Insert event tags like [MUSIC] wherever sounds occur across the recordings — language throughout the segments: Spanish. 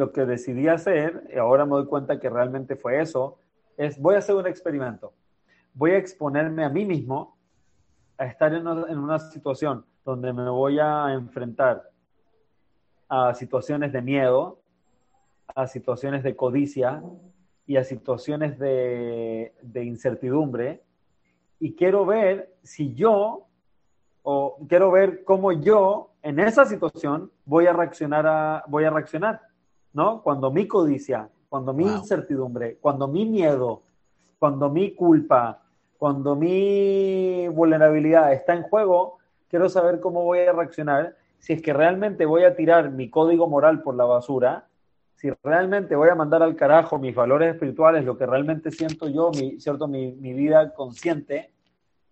lo que decidí hacer, y ahora me doy cuenta que realmente fue eso, es voy a hacer un experimento. Voy a exponerme a mí mismo a estar en una, en una situación donde me voy a enfrentar a situaciones de miedo, a situaciones de codicia y a situaciones de, de incertidumbre. Y quiero ver si yo, o quiero ver cómo yo en esa situación voy a reaccionar, a, voy a reaccionar, ¿no? Cuando mi codicia, cuando mi Wow. incertidumbre, cuando mi miedo, cuando mi culpa, cuando mi vulnerabilidad está en juego, quiero saber cómo voy a reaccionar, si es que realmente voy a tirar mi código moral por la basura, si realmente voy a mandar al carajo mis valores espirituales, lo que realmente siento yo, mi, ¿cierto? Mi, mi vida consciente,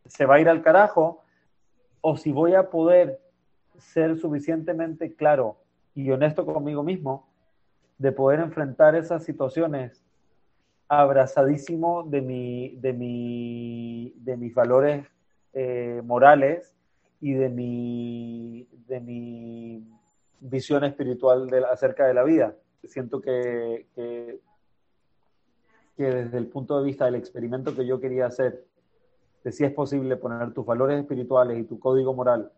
se va a ir al carajo, o si voy a poder ser suficientemente claro y honesto conmigo mismo de poder enfrentar esas situaciones abrazadísimo de, mi, de, mi, de mis valores eh, morales y de mi, de mi visión espiritual acerca de la vida. Siento que, que, que desde el punto de vista del experimento que yo quería hacer, de si es posible poner tus valores espirituales y tu código moral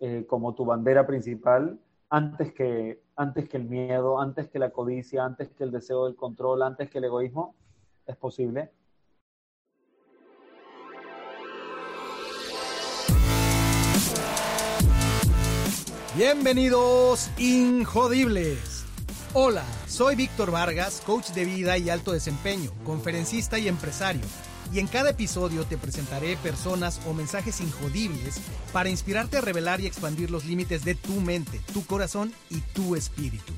eh, como tu bandera principal, antes que, antes que el miedo, antes que la codicia, antes que el deseo del control, antes que el egoísmo, es posible. Bienvenidos, Injodibles. Hola, soy Víctor Vargas, coach de vida y alto desempeño, conferencista y empresario. Y en cada episodio te presentaré personas o mensajes injodibles para inspirarte a revelar y expandir los límites de tu mente, tu corazón y tu espíritu.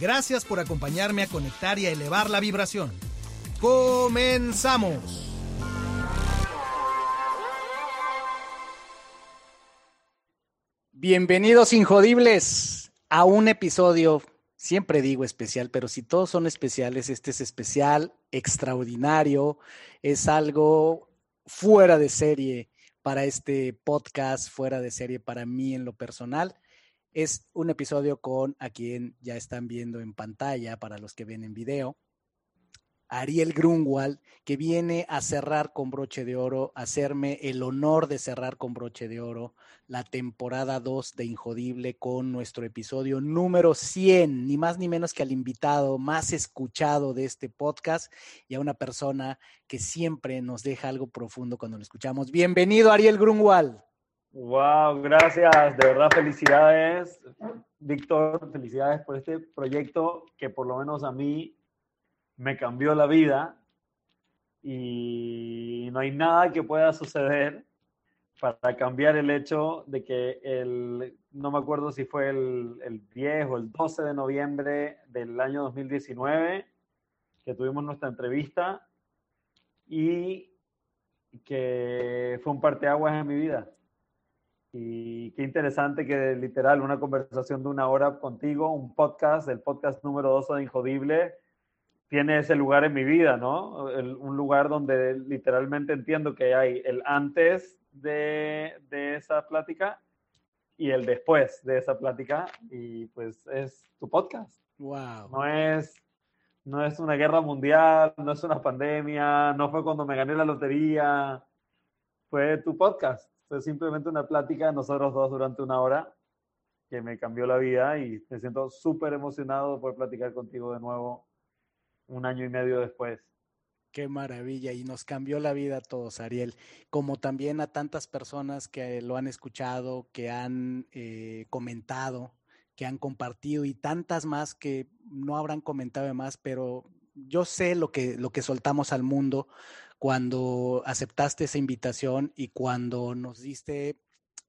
Gracias por acompañarme a conectar y a elevar la vibración. ¡Comenzamos! Bienvenidos Injodibles a un episodio, siempre digo especial, pero si todos son especiales, este es especial, extraordinario, es algo fuera de serie para este podcast, fuera de serie para mí en lo personal. Es un episodio con a quien ya están viendo en pantalla para los que ven en video. Ariel Grunwald, que viene a cerrar con broche de oro, a hacerme el honor de cerrar con broche de oro la temporada 2 de Injodible con nuestro episodio número 100, ni más ni menos que al invitado más escuchado de este podcast y a una persona que siempre nos deja algo profundo cuando lo escuchamos. Bienvenido, Ariel Grunwald. Wow, gracias, de verdad felicidades, Víctor, felicidades por este proyecto que por lo menos a mí me cambió la vida y no hay nada que pueda suceder para cambiar el hecho de que el, no me acuerdo si fue el, el 10 o el 12 de noviembre del año 2019, que tuvimos nuestra entrevista y que fue un parteaguas en mi vida. Y qué interesante que literal una conversación de una hora contigo, un podcast, el podcast número 12 de Injodible, tiene ese lugar en mi vida, ¿no? El- un lugar donde literalmente entiendo que hay el antes de, de esa plática y el después de esa plática y pues es tu podcast. Wow. No es, no es una guerra mundial, no es una pandemia, no fue cuando me gané la lotería, fue tu podcast. Fue simplemente una plática de nosotros dos durante una hora que me cambió la vida y me siento súper emocionado por platicar contigo de nuevo un año y medio después. Qué maravilla y nos cambió la vida a todos, Ariel, como también a tantas personas que lo han escuchado, que han eh, comentado, que han compartido y tantas más que no habrán comentado más, pero yo sé lo que, lo que soltamos al mundo cuando aceptaste esa invitación y cuando nos diste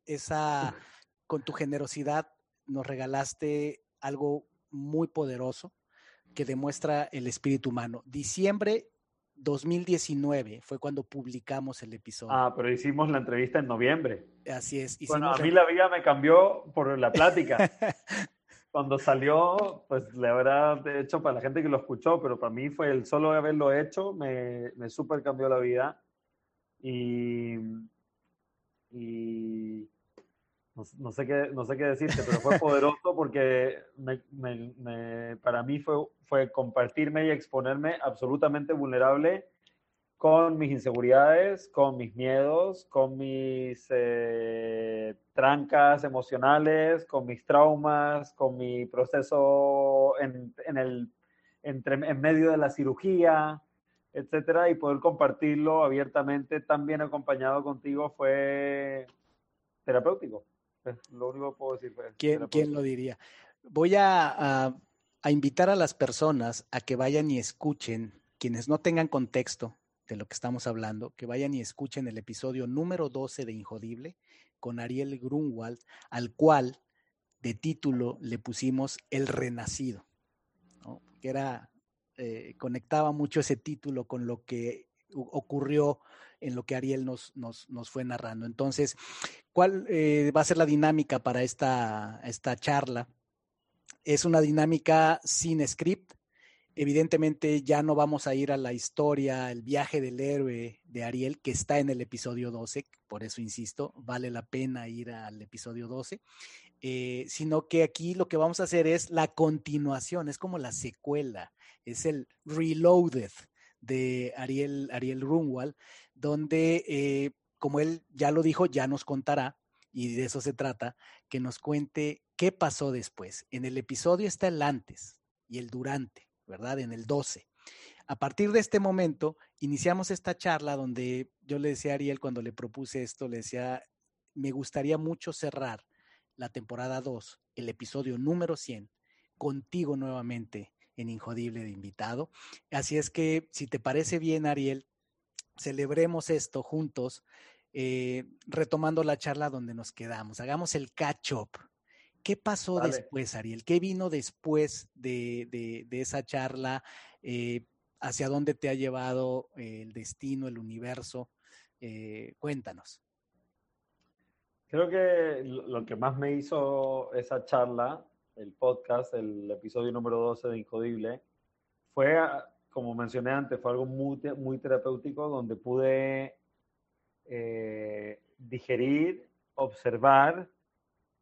esa, con tu generosidad, nos regalaste algo muy poderoso que demuestra el espíritu humano. Diciembre 2019 fue cuando publicamos el episodio. Ah, pero hicimos la entrevista en noviembre. Así es. Bueno, a mí la vida me cambió por la plática. [LAUGHS] Cuando salió, pues le habrá hecho para la gente que lo escuchó, pero para mí fue el solo haberlo hecho, me, me súper cambió la vida. Y, y, no, sé qué, no sé qué decirte, pero fue poderoso porque para mí fue, fue compartirme y exponerme absolutamente vulnerable con mis inseguridades, con mis miedos, con mis eh, trancas emocionales, con mis traumas, con mi proceso en, en, el, entre, en medio de la cirugía, etcétera, y poder compartirlo abiertamente, también acompañado contigo, fue terapéutico. Lo único que puedo decir. Fue ¿Quién, ¿Quién, lo diría? Voy a, a invitar a las personas a que vayan y escuchen, quienes no tengan contexto, de lo que estamos hablando, que vayan y escuchen el episodio número 12 de Injodible con Ariel Grunwald, al cual de título le pusimos El Renacido, que era, eh, conectaba mucho ese título con lo que ocurrió en lo que Ariel nos, nos, nos fue narrando. Entonces, ¿cuál eh, va a ser la dinámica para esta, esta charla? Es una dinámica sin script, Evidentemente ya no vamos a ir a la historia, el viaje del héroe de Ariel, que está en el episodio 12, por eso insisto, vale la pena ir al episodio 12, eh, sino que aquí lo que vamos a hacer es la continuación, es como la secuela, es el reloaded de Ariel, Ariel Runwald, donde, eh, como él ya lo dijo, ya nos contará, y de eso se trata, que nos cuente qué pasó después. En el episodio está el antes y el durante ¿verdad? En el 12. A partir de este momento, iniciamos esta charla donde yo le decía a Ariel cuando le propuse esto, le decía, me gustaría mucho cerrar la temporada 2, el episodio número 100, contigo nuevamente en Injodible de invitado. Así es que, si te parece bien, Ariel, celebremos esto juntos, eh, retomando la charla donde nos quedamos. Hagamos el catch-up, ¿Qué pasó después, Ariel? ¿Qué vino después de, esa charla? Eh, ¿Hacia dónde te ha llevado el destino, el universo? Eh, cuéntanos. Creo que lo que más me hizo esa charla, el podcast, el episodio número 12 de Incodible, fue, como mencioné antes, fue algo muy, muy terapéutico donde pude eh, digerir, observar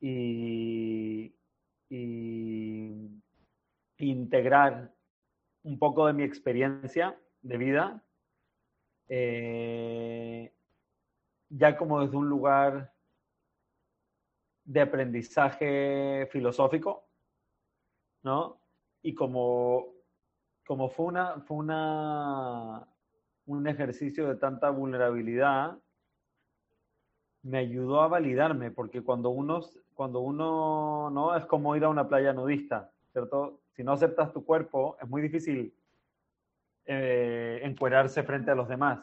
y, integrar un poco de mi experiencia de vida, eh, ya como desde un lugar de aprendizaje filosófico, ¿no? Y como, como fue, una, fue una, un ejercicio de tanta vulnerabilidad, me ayudó a validarme, porque cuando uno, cuando uno, ¿no? Es como ir a una playa nudista, ¿cierto? Si no aceptas tu cuerpo, es muy difícil eh, encuerarse frente a los demás.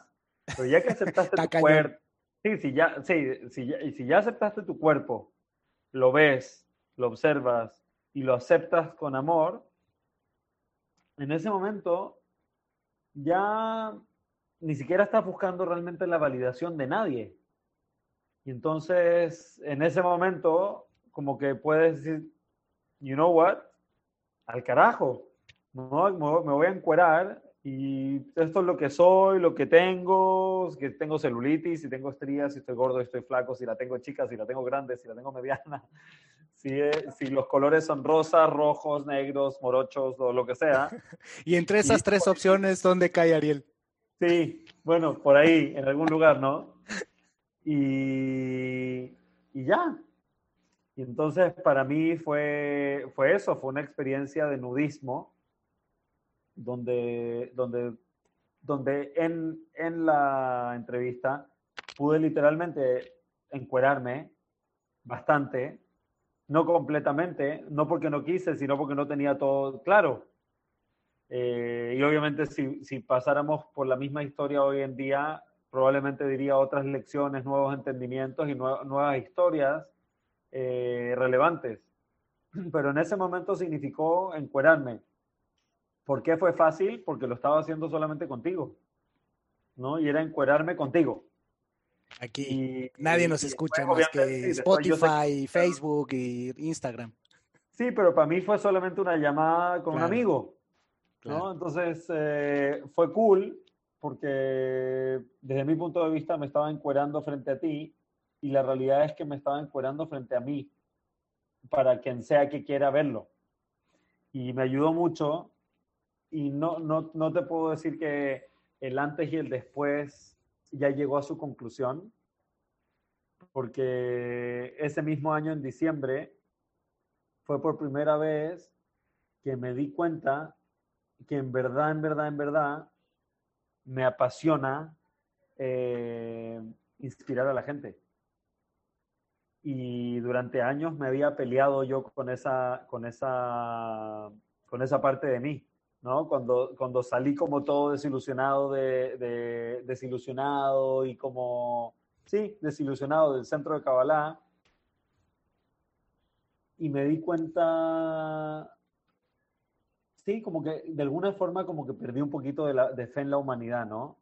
Pero ya que aceptaste tu cuerpo, sí, si ya, sí, si ya, si ya aceptaste tu cuerpo, lo ves, lo observas y lo aceptas con amor, en ese momento ya ni siquiera estás buscando realmente la validación de nadie. Y entonces, en ese momento, como que puedes decir, you know what, al carajo, ¿no? me voy a encuerar y esto es lo que soy, lo que tengo, que tengo celulitis, si tengo estrías, si estoy gordo, si estoy flaco, si la tengo chica, si la tengo grande, si la tengo mediana, si, si los colores son rosas, rojos, negros, morochos o lo que sea. [LAUGHS] y entre esas tres opciones, ¿dónde cae Ariel? Sí, bueno, por ahí, en algún lugar, ¿no? Y, ya. Y entonces para mí fue, fue eso, fue una experiencia de nudismo, donde, donde, donde en, en la entrevista pude literalmente encuerarme bastante, no completamente, no porque no quise, sino porque no tenía todo claro. Eh, y obviamente si, si pasáramos por la misma historia hoy en día, probablemente diría otras lecciones, nuevos entendimientos y nuevas historias eh, relevantes. Pero en ese momento significó encuerarme. ¿Por qué fue fácil? Porque lo estaba haciendo solamente contigo. ¿no? Y era encuerarme contigo. Aquí nadie nos escucha más que Spotify, Facebook y Instagram. Sí, pero para mí fue solamente una llamada con un amigo. ¿no? Entonces eh, fue cool porque desde mi punto de vista me estaba encuerando frente a ti y la realidad es que me estaba encuerando frente a mí para quien sea que quiera verlo. Y me ayudó mucho y no, no, no te puedo decir que el antes y el después ya llegó a su conclusión, porque ese mismo año en diciembre fue por primera vez que me di cuenta que en verdad, en verdad, en verdad, me apasiona eh, inspirar a la gente. Y durante años me había peleado yo con esa, con esa, con esa parte de mí, ¿no? Cuando, cuando salí como todo desilusionado, de, desilusionado y como, sí, desilusionado del centro de Kabbalah, y me di cuenta, sí, como que de alguna forma como que perdí un poquito de, la, de fe en la humanidad, ¿no?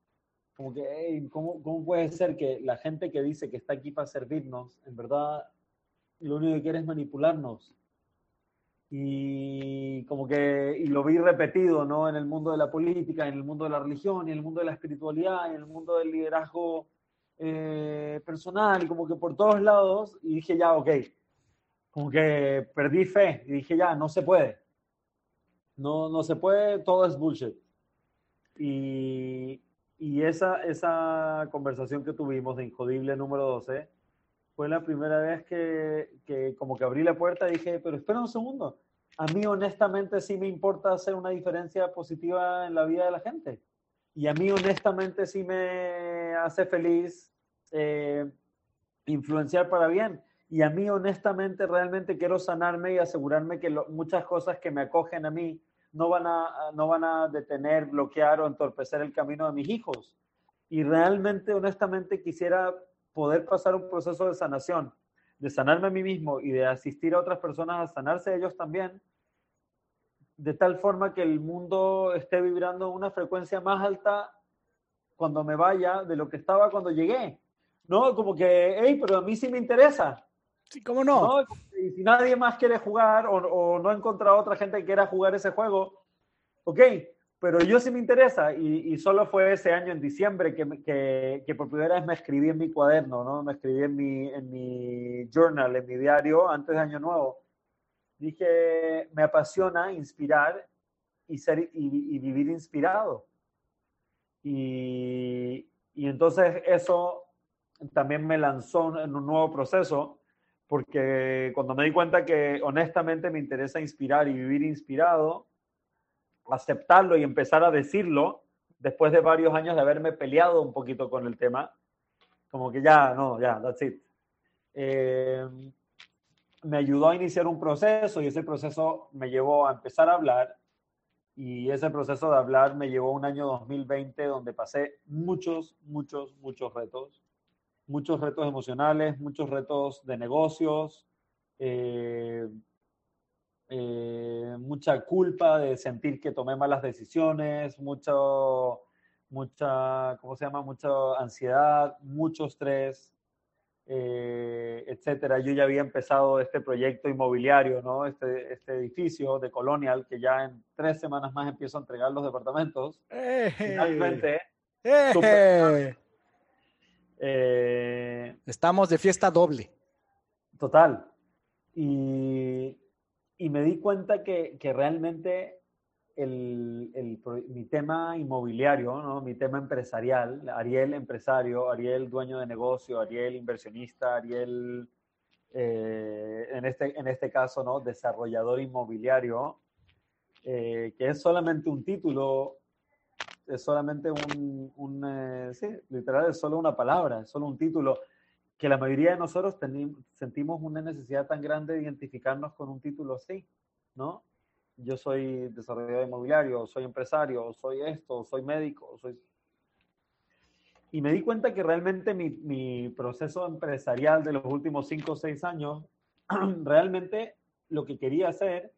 como que, ¿cómo, ¿cómo, puede ser que la gente que dice que está aquí para servirnos, en verdad lo único que quiere es manipularnos? Y como que, y lo vi repetido, ¿no? En el mundo de la política, en el mundo de la religión, en el mundo de la espiritualidad, en el mundo del liderazgo eh, personal, y como que por todos lados, y dije ya, ok, como que perdí fe, y dije ya, no se puede. No, no se puede, todo es bullshit. Y, y esa, esa conversación que tuvimos de Injodible número 12 fue la primera vez que, como que abrí la puerta y dije, pero espera un segundo, a mí honestamente sí me importa hacer una diferencia positiva en la vida de la gente. Y a mí honestamente sí me hace feliz eh, influenciar para bien. Y a mí honestamente realmente quiero sanarme y asegurarme que muchas cosas que me acogen a mí no van, a, no van a detener, bloquear o entorpecer el camino de mis hijos. Y realmente, honestamente, quisiera poder pasar un proceso de sanación, de sanarme a mí mismo y de asistir a otras personas a sanarse ellos también, de tal forma que el mundo esté vibrando una frecuencia más alta cuando me vaya de lo que estaba cuando llegué. No, como que, hey, pero a mí sí me interesa. Sí, ¿cómo no? Y si nadie más quiere jugar o, no he encontrado otra gente que quiera jugar ese juego, ok, pero yo sí me interesa y, solo fue ese año en diciembre que, que, por primera vez me escribí en mi cuaderno, ¿no? Me escribí en mi, en mi journal, en mi diario, antes de Año Nuevo. Dije, me apasiona inspirar y, ser, y, vivir inspirado. Y, y entonces eso también me lanzó en un nuevo proceso porque cuando me di cuenta que honestamente me interesa inspirar y vivir inspirado, aceptarlo y empezar a decirlo, después de varios años de haberme peleado un poquito con el tema, como que ya, no, ya, that's it. Eh, me ayudó a iniciar un proceso y ese proceso me llevó a empezar a hablar y ese proceso de hablar me llevó a un año 2020 donde pasé muchos, muchos, muchos retos muchos retos emocionales, muchos retos de negocios, eh, eh, mucha culpa de sentir que tomé malas decisiones, mucho, mucha, ¿cómo se llama? Mucha ansiedad, mucho estrés, eh, etcétera. Yo ya había empezado este proyecto inmobiliario, ¿no? Este, este edificio de Colonial, que ya en tres semanas más empiezo a entregar los departamentos. Finalmente, eh, Estamos de fiesta doble. Total. Y, me di cuenta que, realmente el, mi tema inmobiliario, ¿no? mi tema empresarial, Ariel empresario, Ariel dueño de negocio, Ariel inversionista, Ariel, eh, en, este, en este caso, ¿no? desarrollador inmobiliario, eh, que es solamente un título es solamente un, eh, sí, literal, es solo una palabra, es solo un título, que la mayoría de nosotros sentimos una necesidad tan grande de identificarnos con un título así, ¿no? Yo soy desarrollador inmobiliario, soy empresario, soy esto, soy médico, soy... Y me di cuenta que realmente mi, mi proceso empresarial de los últimos cinco o seis años, [CLEARS THROAT] realmente lo que quería hacer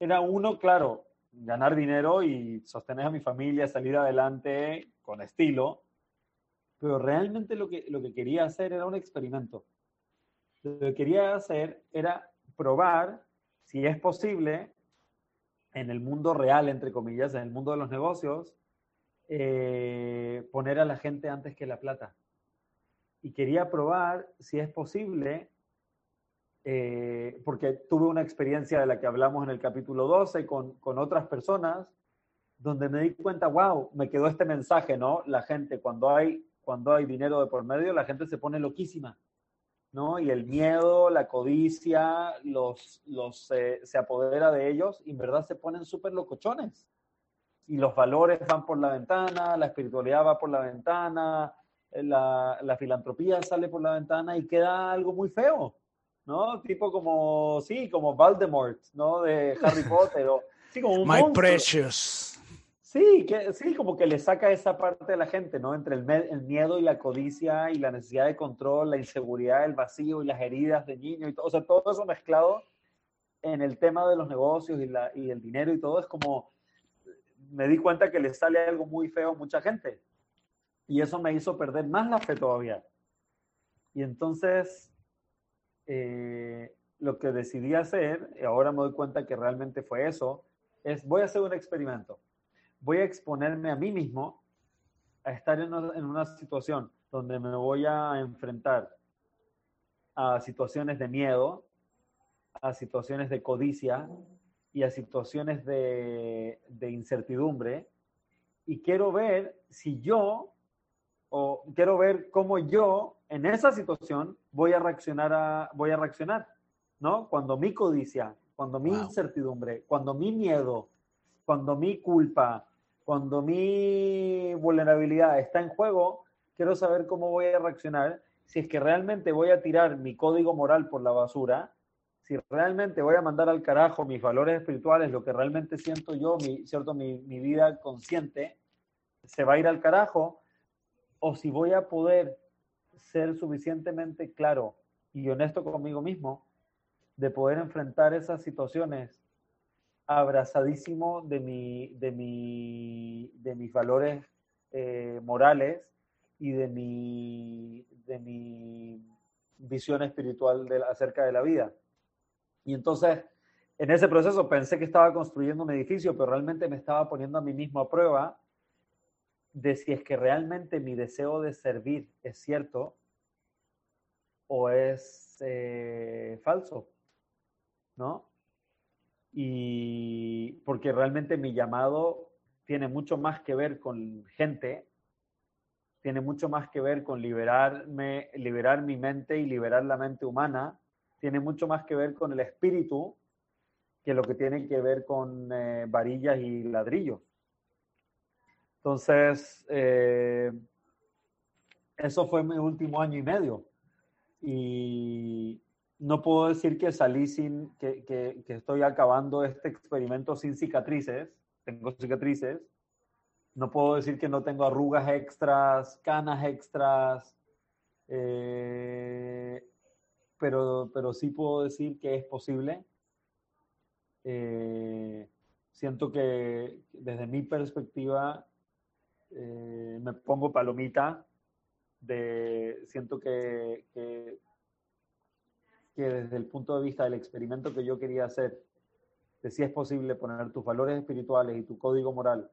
era uno, claro, ganar dinero y sostener a mi familia, salir adelante con estilo, pero realmente lo que, lo que quería hacer era un experimento. Lo que quería hacer era probar si es posible en el mundo real, entre comillas, en el mundo de los negocios, eh, poner a la gente antes que la plata. y quería probar si es posible, eh, porque tuve una experiencia de la que hablamos en el capítulo 12 con, con otras personas, donde me di cuenta, wow, me quedó este mensaje, ¿no? La gente, cuando hay, cuando hay dinero de por medio, la gente se pone loquísima, ¿no? Y el miedo, la codicia, los, los, eh, se apodera de ellos y en verdad se ponen súper locochones. Y los valores van por la ventana, la espiritualidad va por la ventana, la, la, filantropía sale por la ventana y queda algo muy feo, ¿no? Tipo como, sí, como Voldemort, ¿no? De Harry [LAUGHS] Potter, o, sí, como un My precious. Sí, sí, como que le saca esa parte de la gente, ¿no? Entre el, el, miedo y la codicia y la necesidad de control, la inseguridad, el vacío y las heridas de niño y todo, o sea, todo eso mezclado en el tema de los negocios y, la, y el dinero y todo es como, me di cuenta que le sale algo muy feo a mucha gente. Y eso me hizo perder más la fe todavía. Y entonces, eh, lo que decidí hacer, y ahora me doy cuenta que realmente fue eso, es voy a hacer un experimento. Voy a exponerme a mí mismo a estar en una, en una situación donde me voy a enfrentar a situaciones de miedo, a situaciones de codicia y a situaciones de, de incertidumbre. Y quiero ver si yo o quiero ver cómo yo en esa situación voy a reaccionar a, voy a reaccionar, ¿no? Cuando mi codicia, cuando mi wow. incertidumbre, cuando mi miedo, cuando mi culpa, cuando mi vulnerabilidad está en juego, quiero saber cómo voy a reaccionar, si es que realmente voy a tirar mi código moral por la basura, si realmente voy a mandar al carajo mis valores espirituales, lo que realmente siento yo, mi, ¿cierto? Mi, mi vida consciente, se va a ir al carajo, o si voy a poder ser suficientemente claro y honesto conmigo mismo de poder enfrentar esas situaciones abrazadísimo de, mi, de, mi, de mis valores eh, morales y de mi, de mi visión espiritual de, acerca de la vida. Y entonces, en ese proceso pensé que estaba construyendo un edificio, pero realmente me estaba poniendo a mí mismo a prueba de si es que realmente mi deseo de servir es cierto o es eh, falso, ¿no? Y porque realmente mi llamado tiene mucho más que ver con gente, tiene mucho más que ver con liberarme, liberar mi mente y liberar la mente humana, tiene mucho más que ver con el espíritu que lo que tiene que ver con eh, varillas y ladrillos. Entonces, eh, eso fue mi último año y medio. Y no puedo decir que salí sin, que, que, que, estoy acabando este experimento sin cicatrices. Tengo cicatrices. No puedo decir que no tengo arrugas extras, canas extras. Eh, pero, pero sí puedo decir que es posible. Eh, siento que desde mi perspectiva eh, me pongo palomita de, siento que, que, que, desde el punto de vista del experimento que yo quería hacer, de si es posible poner tus valores espirituales y tu código moral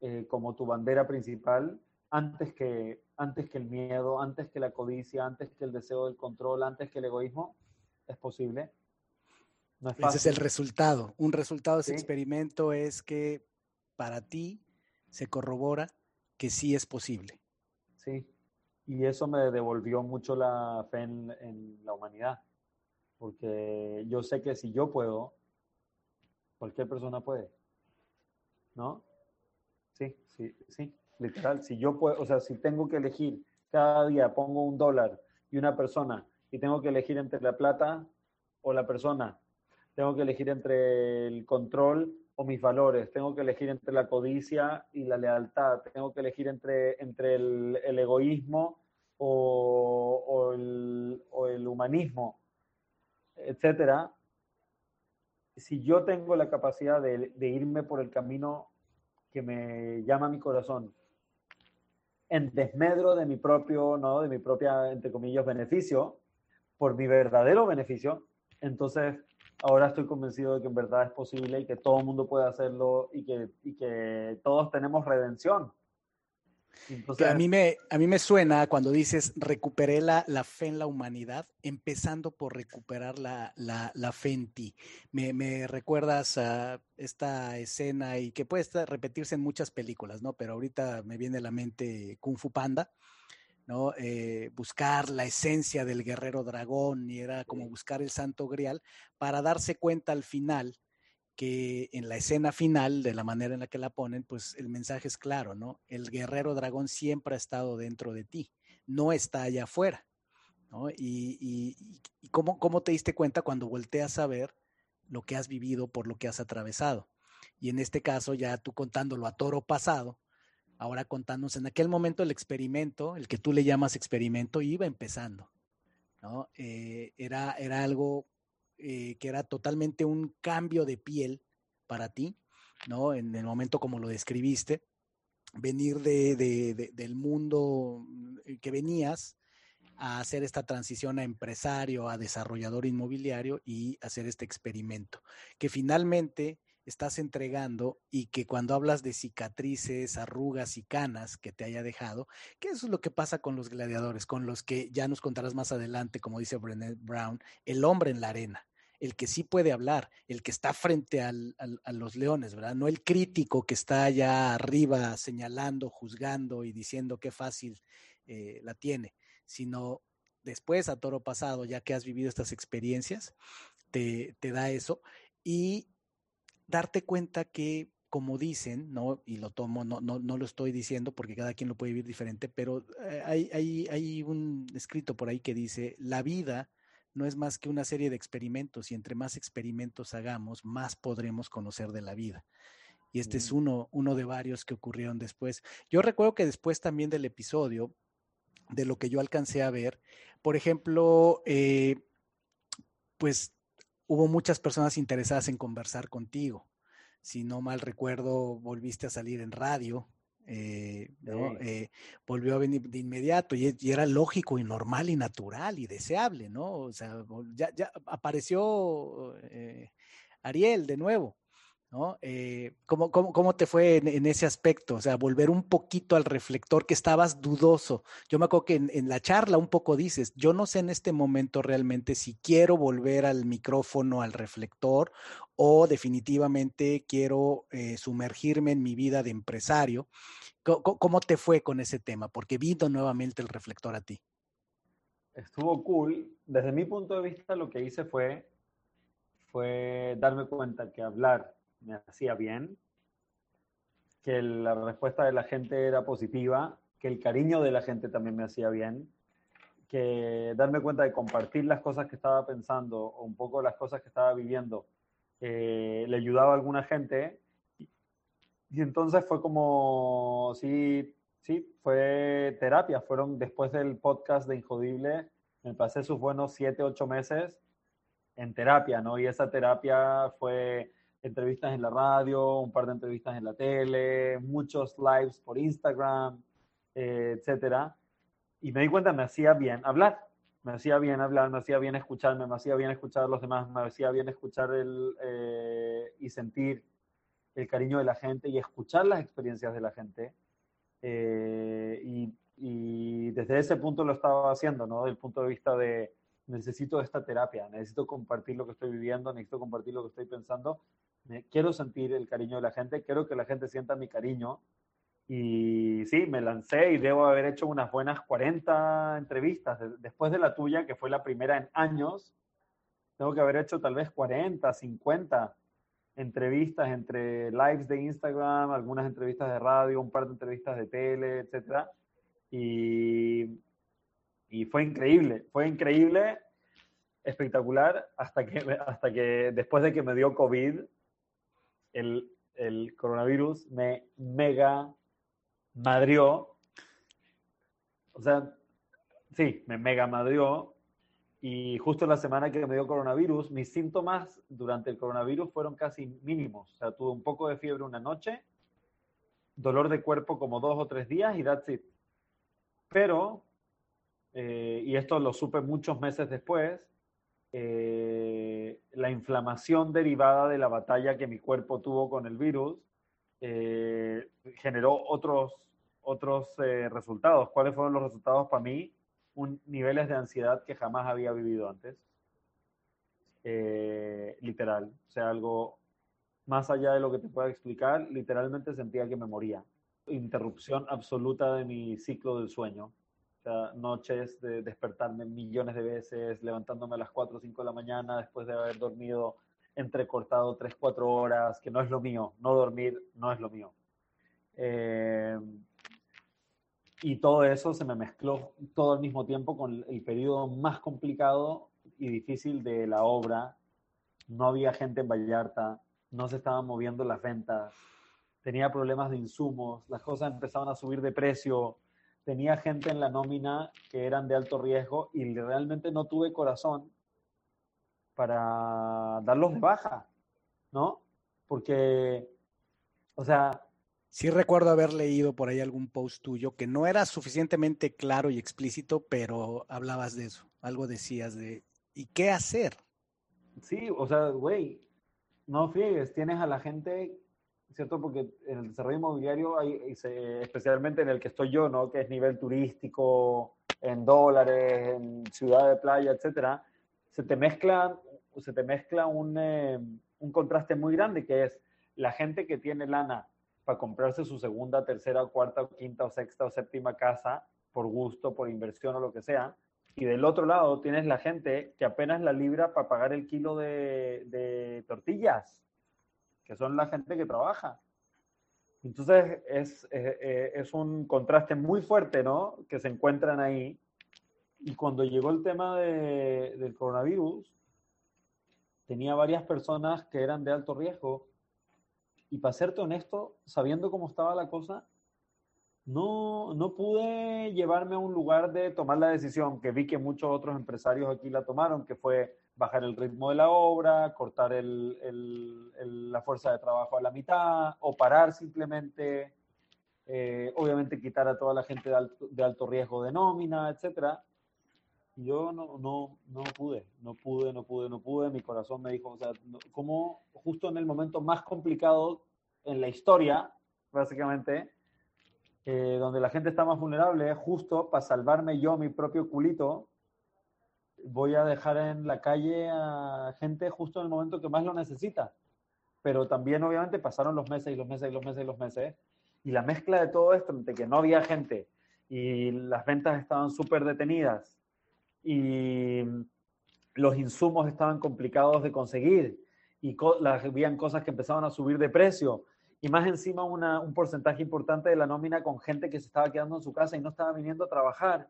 eh, como tu bandera principal, antes que, antes que el miedo, antes que la codicia, antes que el deseo del control, antes que el egoísmo, es posible. No es Ese es el resultado. Un resultado de ese ¿Sí? experimento es que para ti se corrobora que sí es posible. Sí, y eso me devolvió mucho la fe en, la humanidad, porque yo sé que si yo puedo, cualquier persona puede, ¿no? Sí, sí, sí, literal, si yo puedo, o sea, si tengo que elegir, cada día pongo un dólar y una persona, y tengo que elegir entre la plata o la persona, tengo que elegir entre el control o mis valores, tengo que elegir entre la codicia y la lealtad, tengo que elegir entre, entre el, el egoísmo o, o, el, o, el, humanismo, etcétera. Si yo tengo la capacidad de, de irme por el camino que me llama mi corazón, en desmedro de mi propio, ¿no? de mi propia, entre comillas, beneficio, por mi verdadero beneficio, entonces ahora estoy convencido de que en verdad es posible y que todo el mundo puede hacerlo y que, y que todos tenemos redención. a, mí me, a mí me suena cuando dices recuperé la, la fe en la humanidad, empezando por recuperar la, la, fe en ti. Me, me, recuerdas a esta escena y que puede repetirse en muchas películas, ¿no? Pero ahorita me viene a la mente Kung Fu Panda, ¿no? Eh, buscar la esencia del guerrero dragón y era como buscar el santo grial para darse cuenta al final que en la escena final, de la manera en la que la ponen, pues el mensaje es claro, ¿no? El guerrero dragón siempre ha estado dentro de ti, no está allá afuera, ¿no? Y, cómo, cómo te diste cuenta cuando volteas a ver lo que has vivido por lo que has atravesado. Y en este caso, ya tú contándolo a toro pasado, ahora contándonos en aquel momento el experimento, el que tú le llamas experimento, iba empezando, ¿no? Eh, era, era algo eh, que era totalmente un cambio de piel para ti, ¿no? En el momento como lo describiste, venir de, del mundo mm, que venías a hacer esta transición a empresario, a desarrollador inmobiliario y hacer este experimento, que finalmente estás entregando y que cuando hablas de cicatrices, arrugas y canas que te haya dejado, que eso es lo que pasa con los gladiadores, con los que ya nos contarás más adelante, como dice Brené Brown, el hombre en la arena, el que sí puede hablar, el que está frente al, a los leones, ¿verdad? No el crítico que está allá arriba señalando, juzgando y diciendo qué fácil eh, la tiene, sino después a toro pasado, ya que has vivido estas experiencias, te, te da eso. Y darte cuenta que, como dicen, ¿no? Y lo tomo, no, no, no lo estoy diciendo porque cada quien lo puede vivir diferente, pero eh, hay, hay, hay un escrito por ahí que dice, la vida no es más que una serie de experimentos y entre más experimentos hagamos, más podremos conocer de la vida. Y este es mm. uno, uno de varios que ocurrieron después. Yo recuerdo que después también del episodio, de lo que yo alcancé a ver, por ejemplo, eh, pues hubo muchas personas interesadas en conversar contigo. Si no mal recuerdo, volviste a salir en radio, eh, eh, volvió a venir de inmediato y, era lógico y normal y natural y deseable, ¿no? O sea, ya, ya apareció eh, Ariel de nuevo. ¿No? Eh, ¿cómo, cómo, te fue en, ese aspecto? O sea, volver un poquito al reflector que estabas dudoso. Yo me acuerdo que en, la charla un poco dices, yo no sé en este momento realmente si quiero volver al micrófono, al reflector, o definitivamente quiero eh, sumergirme en mi vida de empresario. ¿Cómo, te fue con ese tema? Porque vino nuevamente el reflector a ti. Estuvo cool. Desde mi punto de vista, lo que hice fue, fue darme cuenta que hablar me hacía bien, que la respuesta de la gente era positiva, que el cariño de la gente también me hacía bien, que darme cuenta de compartir las cosas que estaba pensando o un poco las cosas que estaba viviendo eh, le ayudaba a alguna gente. Y entonces fue como, sí, sí, fue terapia. Fueron después del podcast de Injodible, me pasé sus buenos siete, ocho meses en terapia, ¿no? Y esa terapia fue entrevistas en la radio, un par de entrevistas en la tele, muchos lives por Instagram, eh, etcétera. Y me di cuenta, me hacía bien hablar, me hacía bien hablar, me hacía bien escucharme, me hacía bien escuchar a los demás, me hacía bien escuchar el, eh, y sentir el cariño de la gente y escuchar las experiencias de la gente. Eh, y, y, desde ese punto lo estaba haciendo, ¿no? Desde el punto de vista de necesito esta terapia, necesito compartir lo que estoy viviendo, necesito compartir lo que estoy pensando quiero sentir el cariño de la gente, quiero que la gente sienta mi cariño. Y sí, me lancé y debo haber hecho unas buenas 40 entrevistas. Después de la tuya, que fue la primera en años, tengo que haber hecho tal vez 40, 50 entrevistas entre lives de Instagram, algunas entrevistas de radio, un par de entrevistas de tele, etc. Y, y fue increíble, fue increíble, espectacular, hasta que, [LAUGHS] hasta que después de que me dio COVID, el, coronavirus me mega madrió. O sea, sí, me mega madrió. Y justo la semana que me dio coronavirus, mis síntomas durante el coronavirus fueron casi mínimos. O sea, tuve un poco de fiebre una noche, dolor de cuerpo como dos o tres días y that's it. Pero, eh, y esto lo supe muchos meses después, eh, la inflamación derivada de la batalla que mi cuerpo tuvo con el virus eh, generó otros, otros eh, resultados. ¿Cuáles fueron los resultados para mí? Un, niveles de ansiedad que jamás había vivido antes. Eh, literal, o sea, algo más allá de lo que te pueda explicar, literalmente sentía que me moría. Interrupción absoluta de mi ciclo del sueño. Noches de despertarme millones de veces, levantándome a las 4 o 5 de la mañana después de haber dormido entrecortado 3, 4 horas, que no es lo mío. No dormir no es lo mío. Eh, y todo eso se me mezcló todo al mismo tiempo con el periodo más complicado y difícil de la obra. No había gente en Vallarta, no se estaban moviendo las ventas, tenía problemas de insumos, las cosas empezaban a subir de precio, tenía gente en la nómina que eran de alto riesgo y realmente no tuve corazón para darlos de baja, ¿no? Porque, o sea... Sí recuerdo haber leído por ahí algún post tuyo que no era suficientemente claro y explícito, pero hablabas de eso, algo decías de, ¿y qué hacer? Sí, o sea, güey, no fíes, tienes a la gente, ¿cierto? Porque en el desarrollo inmobiliario, hay, especialmente en el que estoy yo, ¿no? Que es nivel turístico, en dólares, en ciudad de playa, etcétera, se te mezcla, se te mezcla un, eh, un contraste muy grande que es la gente que tiene lana para comprarse su segunda, tercera, cuarta, quinta o sexta o séptima casa por gusto, por inversión o lo que sea, y del otro lado tienes la gente que apenas la libra para pagar el kilo de, tortillas, que son la gente que trabaja. Entonces es, eh, eh, es, un contraste muy fuerte, ¿no? Que se encuentran ahí. Y cuando llegó el tema del coronavirus, tenía varias personas que eran de alto riesgo. Y para serte honesto, sabiendo cómo estaba la cosa, no, no pude llevarme a un lugar de tomar la decisión que vi que muchos otros empresarios aquí la tomaron, que fue bajar el ritmo de la obra, cortar el, el, la fuerza de trabajo a la mitad o parar simplemente, eh, obviamente quitar a toda la gente de alto, de alto riesgo de nómina, etc. yo no, no, no pude, no pude, no pude, no pude. Mi corazón me dijo, o sea, como justo en el momento más complicado en la historia, básicamente, eh, donde la gente está más vulnerable, justo para salvarme yo mi propio culito, voy a dejar en la calle a gente justo en el momento que más lo necesita. Pero también obviamente pasaron los meses y los meses y los meses y los meses. Y la mezcla de todo esto, entre que no había gente y las ventas estaban súper detenidas y los insumos estaban complicados de conseguir y habían cosas que empezaban a subir de precio y más encima un porcentaje importante de la nómina con gente que se estaba quedando en su casa y no estaba viniendo a trabajar.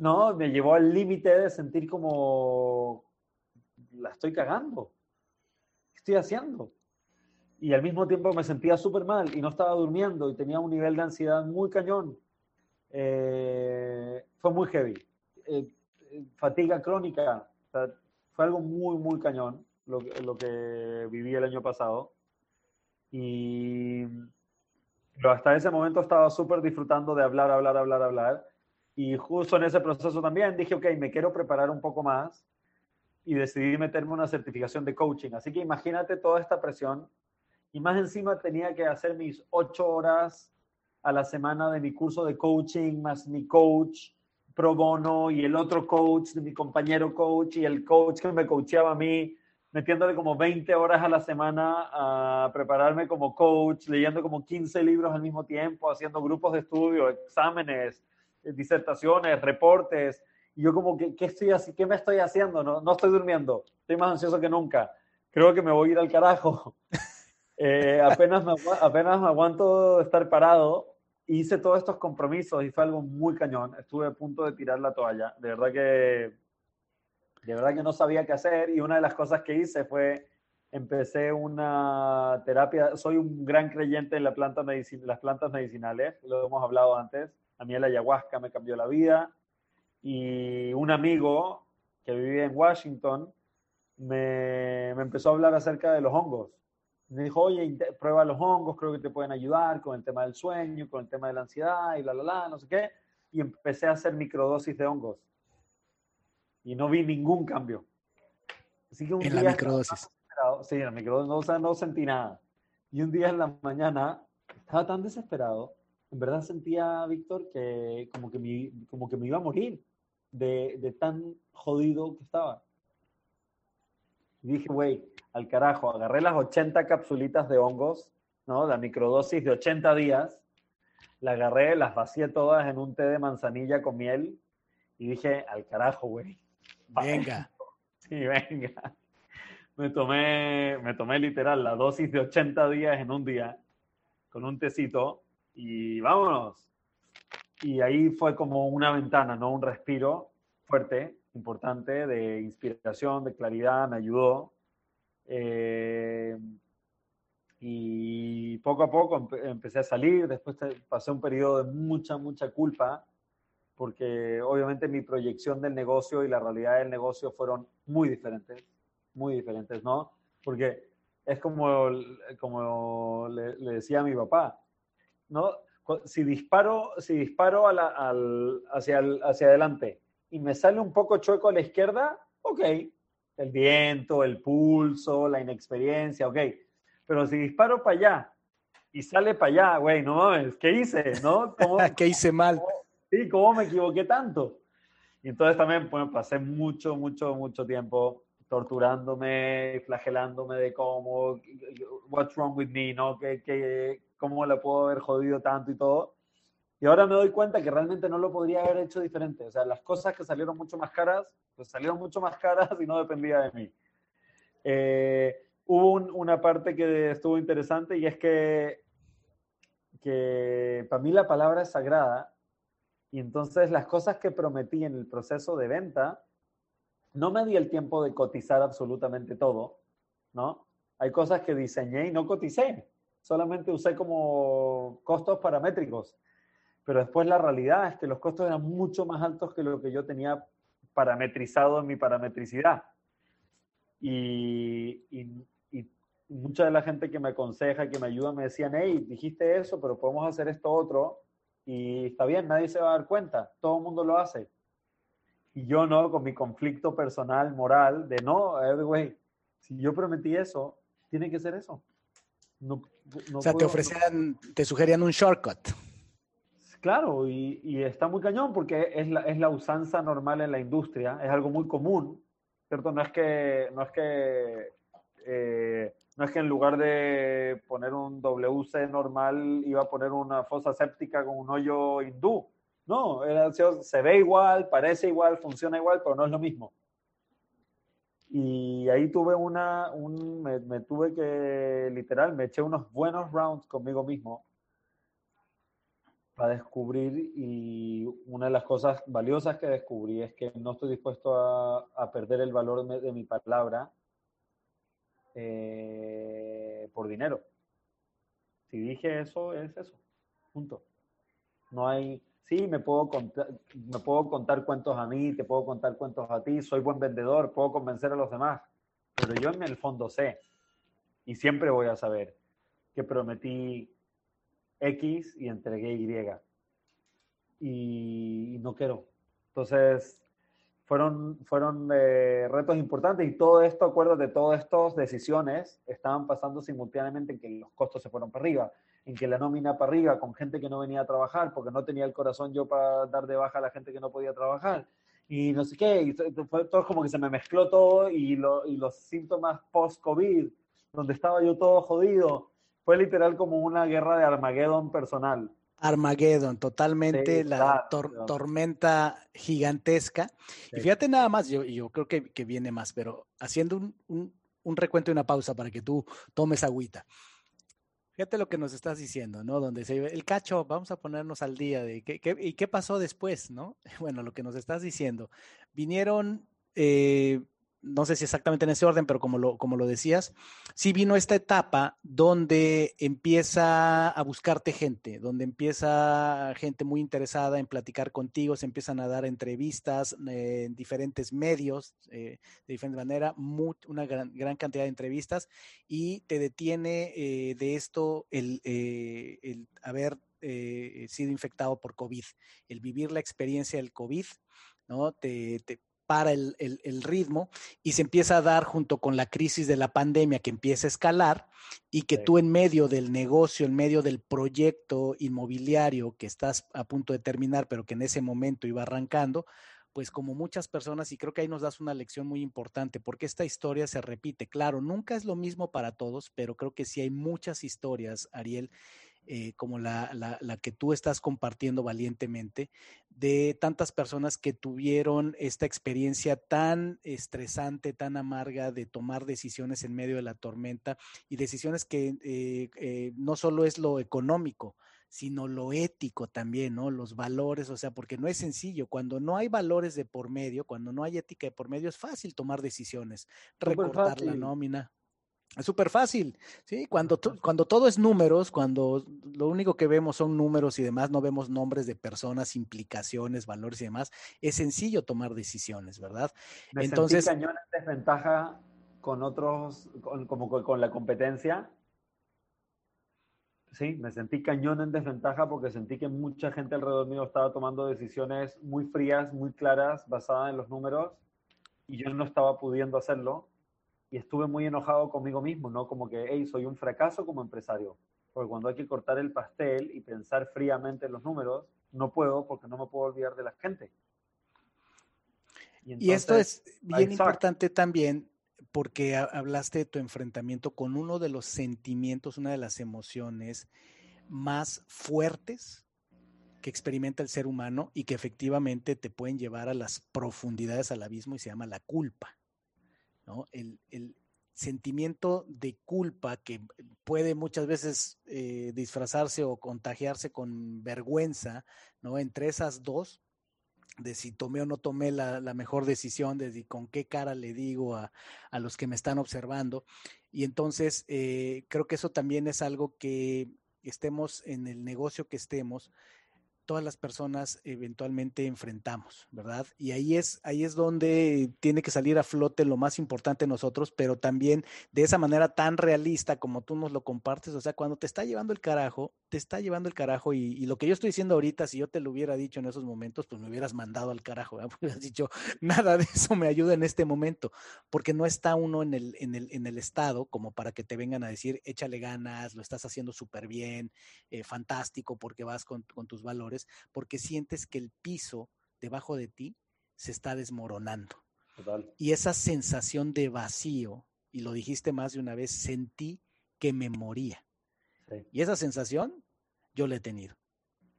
No, me llevó al límite de sentir como la estoy cagando. ¿Qué estoy haciendo? Y al mismo tiempo me sentía súper mal y no estaba durmiendo y tenía un nivel de ansiedad muy cañón. Eh, fue muy heavy. Eh, fatiga crónica. fue algo muy, muy cañón lo, que viví el año pasado. Y hasta ese momento estaba súper disfrutando de hablar, hablar, hablar, hablar. Y justo en ese proceso también dije, ok, me quiero preparar un poco más y decidí meterme una certificación de coaching. Así que imagínate toda esta presión. Y más encima tenía que hacer mis ocho horas a la semana de mi curso de coaching, más mi coach pro bono y el otro coach de mi compañero coach y el coach que me coacheaba a mí metiéndole como 20 horas a la semana a prepararme como coach, leyendo como 15 libros al mismo tiempo, haciendo grupos de estudio, exámenes, disertaciones, reportes. Y yo como, ¿qué, qué estoy? ¿Qué me estoy haciendo? No, no estoy durmiendo. Estoy más ansioso que nunca. Creo que me voy a ir al carajo. [LAUGHS] Eh, apenas, me, apenas me aguanto estar parado. Hice todos estos compromisos y fue algo muy cañón. Estuve a punto de tirar la toalla. De verdad que de verdad que no sabía qué hacer y una de las cosas que hice fue, empecé una terapia, soy un gran creyente en la planta las plantas medicinales, lo hemos hablado antes, a mí el ayahuasca me cambió la vida y un amigo que vivía en Washington me, me empezó a hablar acerca de los hongos. Me dijo, oye, prueba los hongos, creo que te pueden ayudar con el tema del sueño, con el tema de la ansiedad y la, la, la, no sé qué. Y empecé a hacer microdosis de hongos y no vi ningún cambio. Así que un en día la microdosis. Sí, en la microdosis no, no sentí nada. Y un día en la mañana estaba tan desesperado en verdad sentía, Víctor, que como que, me, como que me iba a morir de, de tan jodido que estaba. Y dije, güey, al carajo, agarré las 80 capsulitas de hongos, ¿no? La microdosis de 80 días, la agarré, las vacié todas en un té de manzanilla con miel y dije, al carajo, güey. Venga. [LAUGHS] Sí, venga. Me tomé, me tomé literal la dosis de 80 días en un día con un tecito y vámonos. Y ahí fue como una ventana, ¿no? Un respiro fuerte, importante, de inspiración, de claridad, me ayudó. Eh, y poco a poco empecé a salir, después pasé un periodo de mucha, mucha culpa, porque obviamente mi proyección del negocio y la realidad del negocio fueron muy diferentes, muy diferentes, ¿no? Porque es como, como le, decía a mi papá, ¿no? Si disparo, si disparo al, hacia, hacia adelante y me sale un poco chueco a la izquierda, ok, el viento, el pulso, la inexperiencia, ok. Pero si disparo para allá y sale para allá, güey, no mames, ¿qué hice? ¿No? [LAUGHS] ¿Qué hice mal? sí, ¿cómo me equivoqué tanto? Y entonces también pues, pasé mucho, mucho, mucho tiempo torturándome, flagelándome de cómo, what's wrong with me, ¿no? ¿Qué, qué, ¿Cómo le puedo haber jodido tanto y todo? Y ahora me doy cuenta que realmente no lo podría haber hecho diferente. O sea, las cosas que salieron mucho más caras, pues salieron mucho más caras y no dependía de mí. Eh, hubo una parte que estuvo interesante y es que, que para mí la palabra es sagrada y entonces las cosas que prometí en el proceso de venta, no me di el tiempo de cotizar absolutamente todo, ¿no? Hay cosas que diseñé y no coticé, solamente usé como costos paramétricos, pero después la realidad es que los costos eran mucho más altos que lo que yo tenía parametrizado en mi parametricidad. Y, mucha de la gente que me aconseja, que me ayuda, me decían, hey, dijiste eso, pero podemos hacer esto otro. Y está bien, nadie se va a dar cuenta, todo el mundo lo hace. Y yo no, con mi conflicto personal, moral, de no, güey, si yo prometí eso, tiene que ser eso. No, o sea, te ofrecían, te sugerían un shortcut. Claro, y, y, está muy cañón porque es la, es la usanza normal en la industria, es algo muy común, ¿cierto? No es que, no es que, eh, no es que en lugar de poner un WC normal iba a poner una fosa séptica con un hoyo hindú. No, era, se ve igual, parece igual, funciona igual, pero no es lo mismo. Y ahí tuve una, un, me, me tuve que, literal, me eché unos buenos rounds conmigo mismo a descubrir y una de las cosas valiosas que descubrí es que no estoy dispuesto a, perder el valor de, mi palabra eh, por dinero. Si dije eso, es eso. Punto. No hay, sí, me puedo, contar, me puedo contar cuentos a mí, te puedo contar cuentos a ti, soy buen vendedor, puedo convencer a los demás, pero yo en el fondo sé y siempre voy a saber que prometí X y entregué Y. Y no quiero. Entonces, fueron, fueron eh, retos importantes y todo esto, acuerdo de todas estas decisiones, estaban pasando simultáneamente en que los costos se fueron para arriba, en que la nómina para arriba con gente que no venía a trabajar porque no tenía el corazón yo para dar de baja a la gente que no podía trabajar y no sé qué, y fue todo como que se me mezcló todo y, lo, y los síntomas post-COVID, donde estaba yo todo jodido, fue literal como una guerra de Armageddon personal. Armageddon, totalmente la tormenta gigantesca. Y fíjate nada más, yo, yo creo que, que viene más, pero haciendo un, un, un, recuento y una pausa para que tú tomes agüita. Fíjate lo que nos estás diciendo, ¿no? Donde se el cacho, vamos a ponernos al día de qué, y qué pasó después, ¿no? [LAUGHS] Bueno, lo que nos estás diciendo. Vinieron eh, no sé si exactamente en ese orden, pero como lo, como lo decías, sí vino esta etapa donde empieza a buscarte gente, donde empieza gente muy interesada en platicar contigo, se empiezan a dar entrevistas eh, en diferentes medios, eh, de diferente manera, una gran, gran, cantidad de entrevistas, y te detiene eh, de esto el, haber sido infectado por COVID, el vivir la experiencia del COVID, ¿no? Te, para el, ritmo y se empieza a dar junto con la crisis de la pandemia que empieza a escalar y que tú en medio del negocio, en medio del proyecto inmobiliario que estás a punto de terminar, pero que en ese momento iba arrancando, pues como muchas personas, y creo que ahí nos das una lección muy importante, porque esta historia se repite. Claro, nunca es lo mismo para todos, pero creo que sí hay muchas historias, Ariel, eh, como la, la, que tú estás compartiendo valientemente, de tantas personas que tuvieron esta experiencia tan estresante, tan amarga de tomar decisiones en medio de la tormenta y decisiones que eh, eh, no solo es lo económico, sino lo ético también, ¿no? Los valores, o sea, porque no es sencillo. Cuando no hay valores de por medio, cuando no hay ética de por medio, es fácil tomar decisiones, recortar la nómina. Es súper fácil, ¿sí? Cuando, cuando todo es números, cuando lo único que vemos son números y demás, no vemos nombres de personas, implicaciones, valores y demás, es sencillo tomar decisiones, ¿verdad? Me Entonces, sentí cañón en desventaja con otros, como con la competencia, Sí, me sentí cañón en desventaja porque sentí que mucha gente alrededor mío estaba tomando decisiones muy frías, muy claras, basadas en los números, y yo no estaba pudiendo hacerlo. Y estuve muy enojado conmigo mismo, ¿no? Como que, hey, soy un fracaso como empresario. Porque cuando hay que cortar el pastel y pensar fríamente en los números, no puedo porque no me puedo olvidar de la gente. Y, esto es bien importante también porque hablaste de tu enfrentamiento con uno de los sentimientos, una de las emociones más fuertes que experimenta el ser humano y que efectivamente te pueden llevar a las profundidades al abismo y se llama la culpa. ¿No? El, sentimiento de culpa que puede muchas veces eh, disfrazarse o contagiarse con vergüenza, ¿no? Entre esas dos, de si tomé o no tomé la, mejor decisión, de con qué cara le digo a, los que me están observando. Y entonces eh, creo que eso también es algo que estemos en el negocio que estemos, todas las personas eventualmente enfrentamos, ¿verdad? Y ahí es, ahí es donde tiene que salir a flote lo más importante nosotros, pero también de esa manera tan realista como tú nos lo compartes, o sea, cuando te está llevando el carajo, te está llevando el carajo y, lo que yo estoy diciendo ahorita, si yo te lo hubiera dicho en esos momentos, pues me hubieras mandado al carajo. [LAUGHS] Porque hubieras dicho, nada de eso me ayuda en este momento, porque no está uno en el, en el, en el estado como para que te vengan a decir, échale ganas, lo estás haciendo súper bien, eh, fantástico, porque vas con, con tus valores porque sientes que el piso debajo de ti se está desmoronando. Y esa sensación de vacío, y lo dijiste más de una vez, sentí que me moría. Y esa sensación yo la he tenido.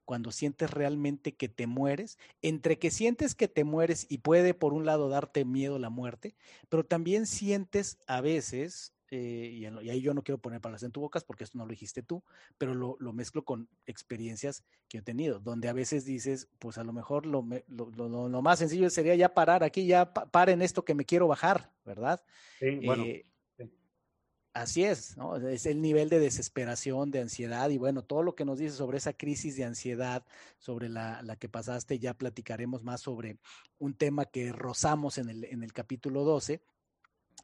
Cuando sientes realmente que te mueres, entre que sientes que te mueres y puede por un lado darte miedo la muerte, pero también sientes a veces eh, y, ahí yo no quiero poner palabras en tu bocas porque esto no lo dijiste tú, pero lo, mezclo con experiencias que he tenido, donde a veces dices, pues a lo mejor lo, lo, más sencillo sería ya parar aquí, ya paren esto que me quiero bajar, ¿verdad? Sí, bueno. Eh, así es, ¿no? Es el nivel de desesperación, de ansiedad y bueno, todo lo que nos dices sobre esa crisis de ansiedad, sobre la, la, que pasaste, ya platicaremos más sobre un tema que rozamos en el, en el capítulo 12,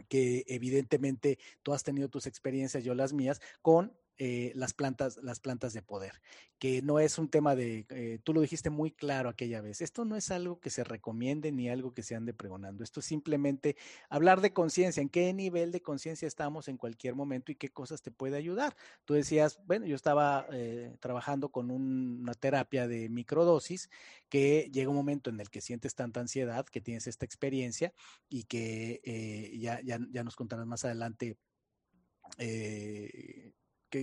que evidentemente tú has tenido tus experiencias, yo las mías, con eh, las, plantas, las plantas de poder, que no es un tema de, eh, tú lo dijiste muy claro aquella vez, esto no es algo que se recomiende ni algo que se ande pregonando, esto es simplemente hablar de conciencia, en qué nivel de conciencia estamos en cualquier momento y qué cosas te puede ayudar. Tú decías, bueno, yo estaba eh, trabajando con una terapia de microdosis que llega un momento en el que sientes tanta ansiedad, que tienes esta experiencia y que ya, ya, ya, nos contarás más adelante. Eh,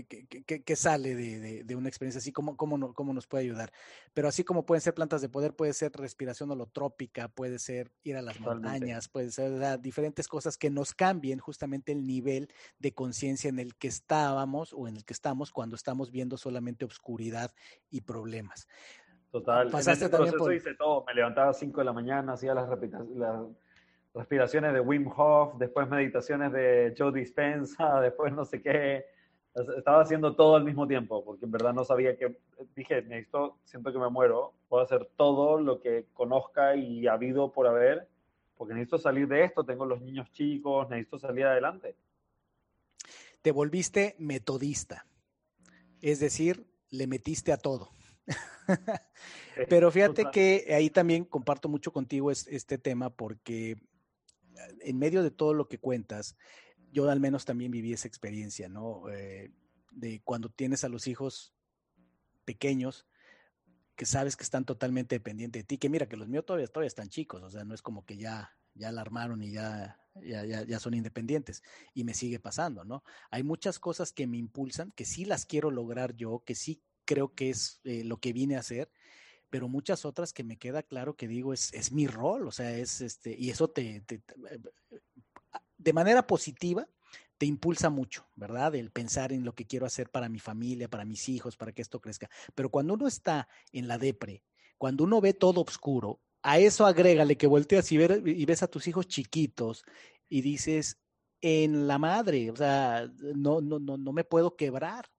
que, sale de, una experiencia así, ¿cómo, cómo, nos puede ayudar. Pero así como pueden ser plantas de poder, puede ser respiración holotrópica, puede ser ir a las montañas, puede ser diferentes cosas que nos cambien justamente el nivel de conciencia en el que estábamos o en el que estamos cuando estamos viendo solamente obscuridad y problemas. Total, Pasaste en también por... hice todo, me levantaba a las 5 de la mañana, hacía las, las respiraciones de Wim Hof, después meditaciones de Joe Dispensa, [LAUGHS] después no sé qué, estaba haciendo todo al mismo tiempo, porque en verdad no sabía que, dije, necesito, siento que me muero, puedo hacer todo lo que conozca y ha habido por haber, porque necesito salir de esto, tengo los niños chicos, necesito salir adelante. Te volviste metodista, es decir, le metiste a todo. [LAUGHS] Pero fíjate que ahí también comparto mucho contigo este tema porque en medio de todo lo que cuentas, yo al menos también viví esa experiencia, ¿no? Eh, de cuando tienes a los hijos pequeños que sabes que están totalmente dependientes de ti, que mira que los míos todavía, todavía están chicos, o sea, no es como que ya, ya la armaron y ya, ya, ya, son independientes y me sigue pasando, ¿no? Hay muchas cosas que me impulsan, que sí las quiero lograr yo, que sí creo que es eh, lo que vine a hacer, pero muchas otras que me queda claro que digo es, es mi rol, o sea, es este, y eso te, de manera positiva te impulsa mucho, ¿verdad? El pensar en lo que quiero hacer para mi familia, para mis hijos, para que esto crezca. Pero cuando uno está en la depre, cuando uno ve todo oscuro, a eso agrégale que volteas y, y ves a tus hijos chiquitos y dices, en la madre, o sea, no, no, no, no me puedo quebrar,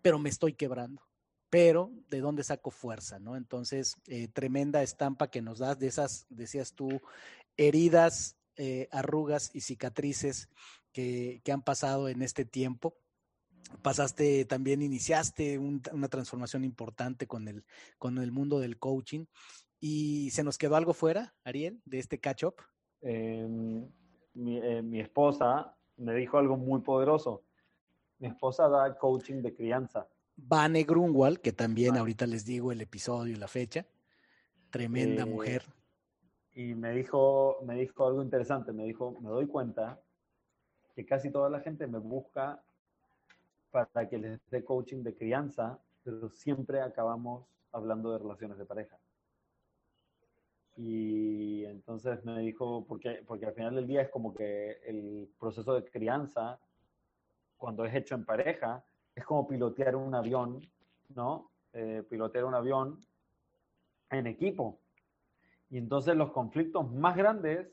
pero me estoy quebrando. Pero, ¿de dónde saco fuerza? ¿no? Entonces, eh, tremenda estampa que nos das de esas, decías tú, heridas, eh, arrugas y cicatrices que, han pasado en este tiempo. Pasaste, también iniciaste una transformación importante con el, con el mundo del coaching. ¿Y se nos quedó algo fuera, Ariel, de este catch-up? Em, eh, mi, esposa me dijo algo muy poderoso. Mi esposa da coaching de crianza. Vane Grunwald, que también ahorita les digo el episodio y la fecha. Tremenda eh, mujer. Y me dijo, me dijo algo interesante. Me dijo, me doy cuenta que casi toda la gente me busca para que les dé coaching de crianza, pero siempre acabamos hablando de relaciones de pareja. Y entonces me dijo, porque, porque al final del día es como que el proceso de crianza, cuando es hecho en pareja, es como pilotear un avión, ¿no? Eh, pilotear un avión en equipo. Y entonces los conflictos más grandes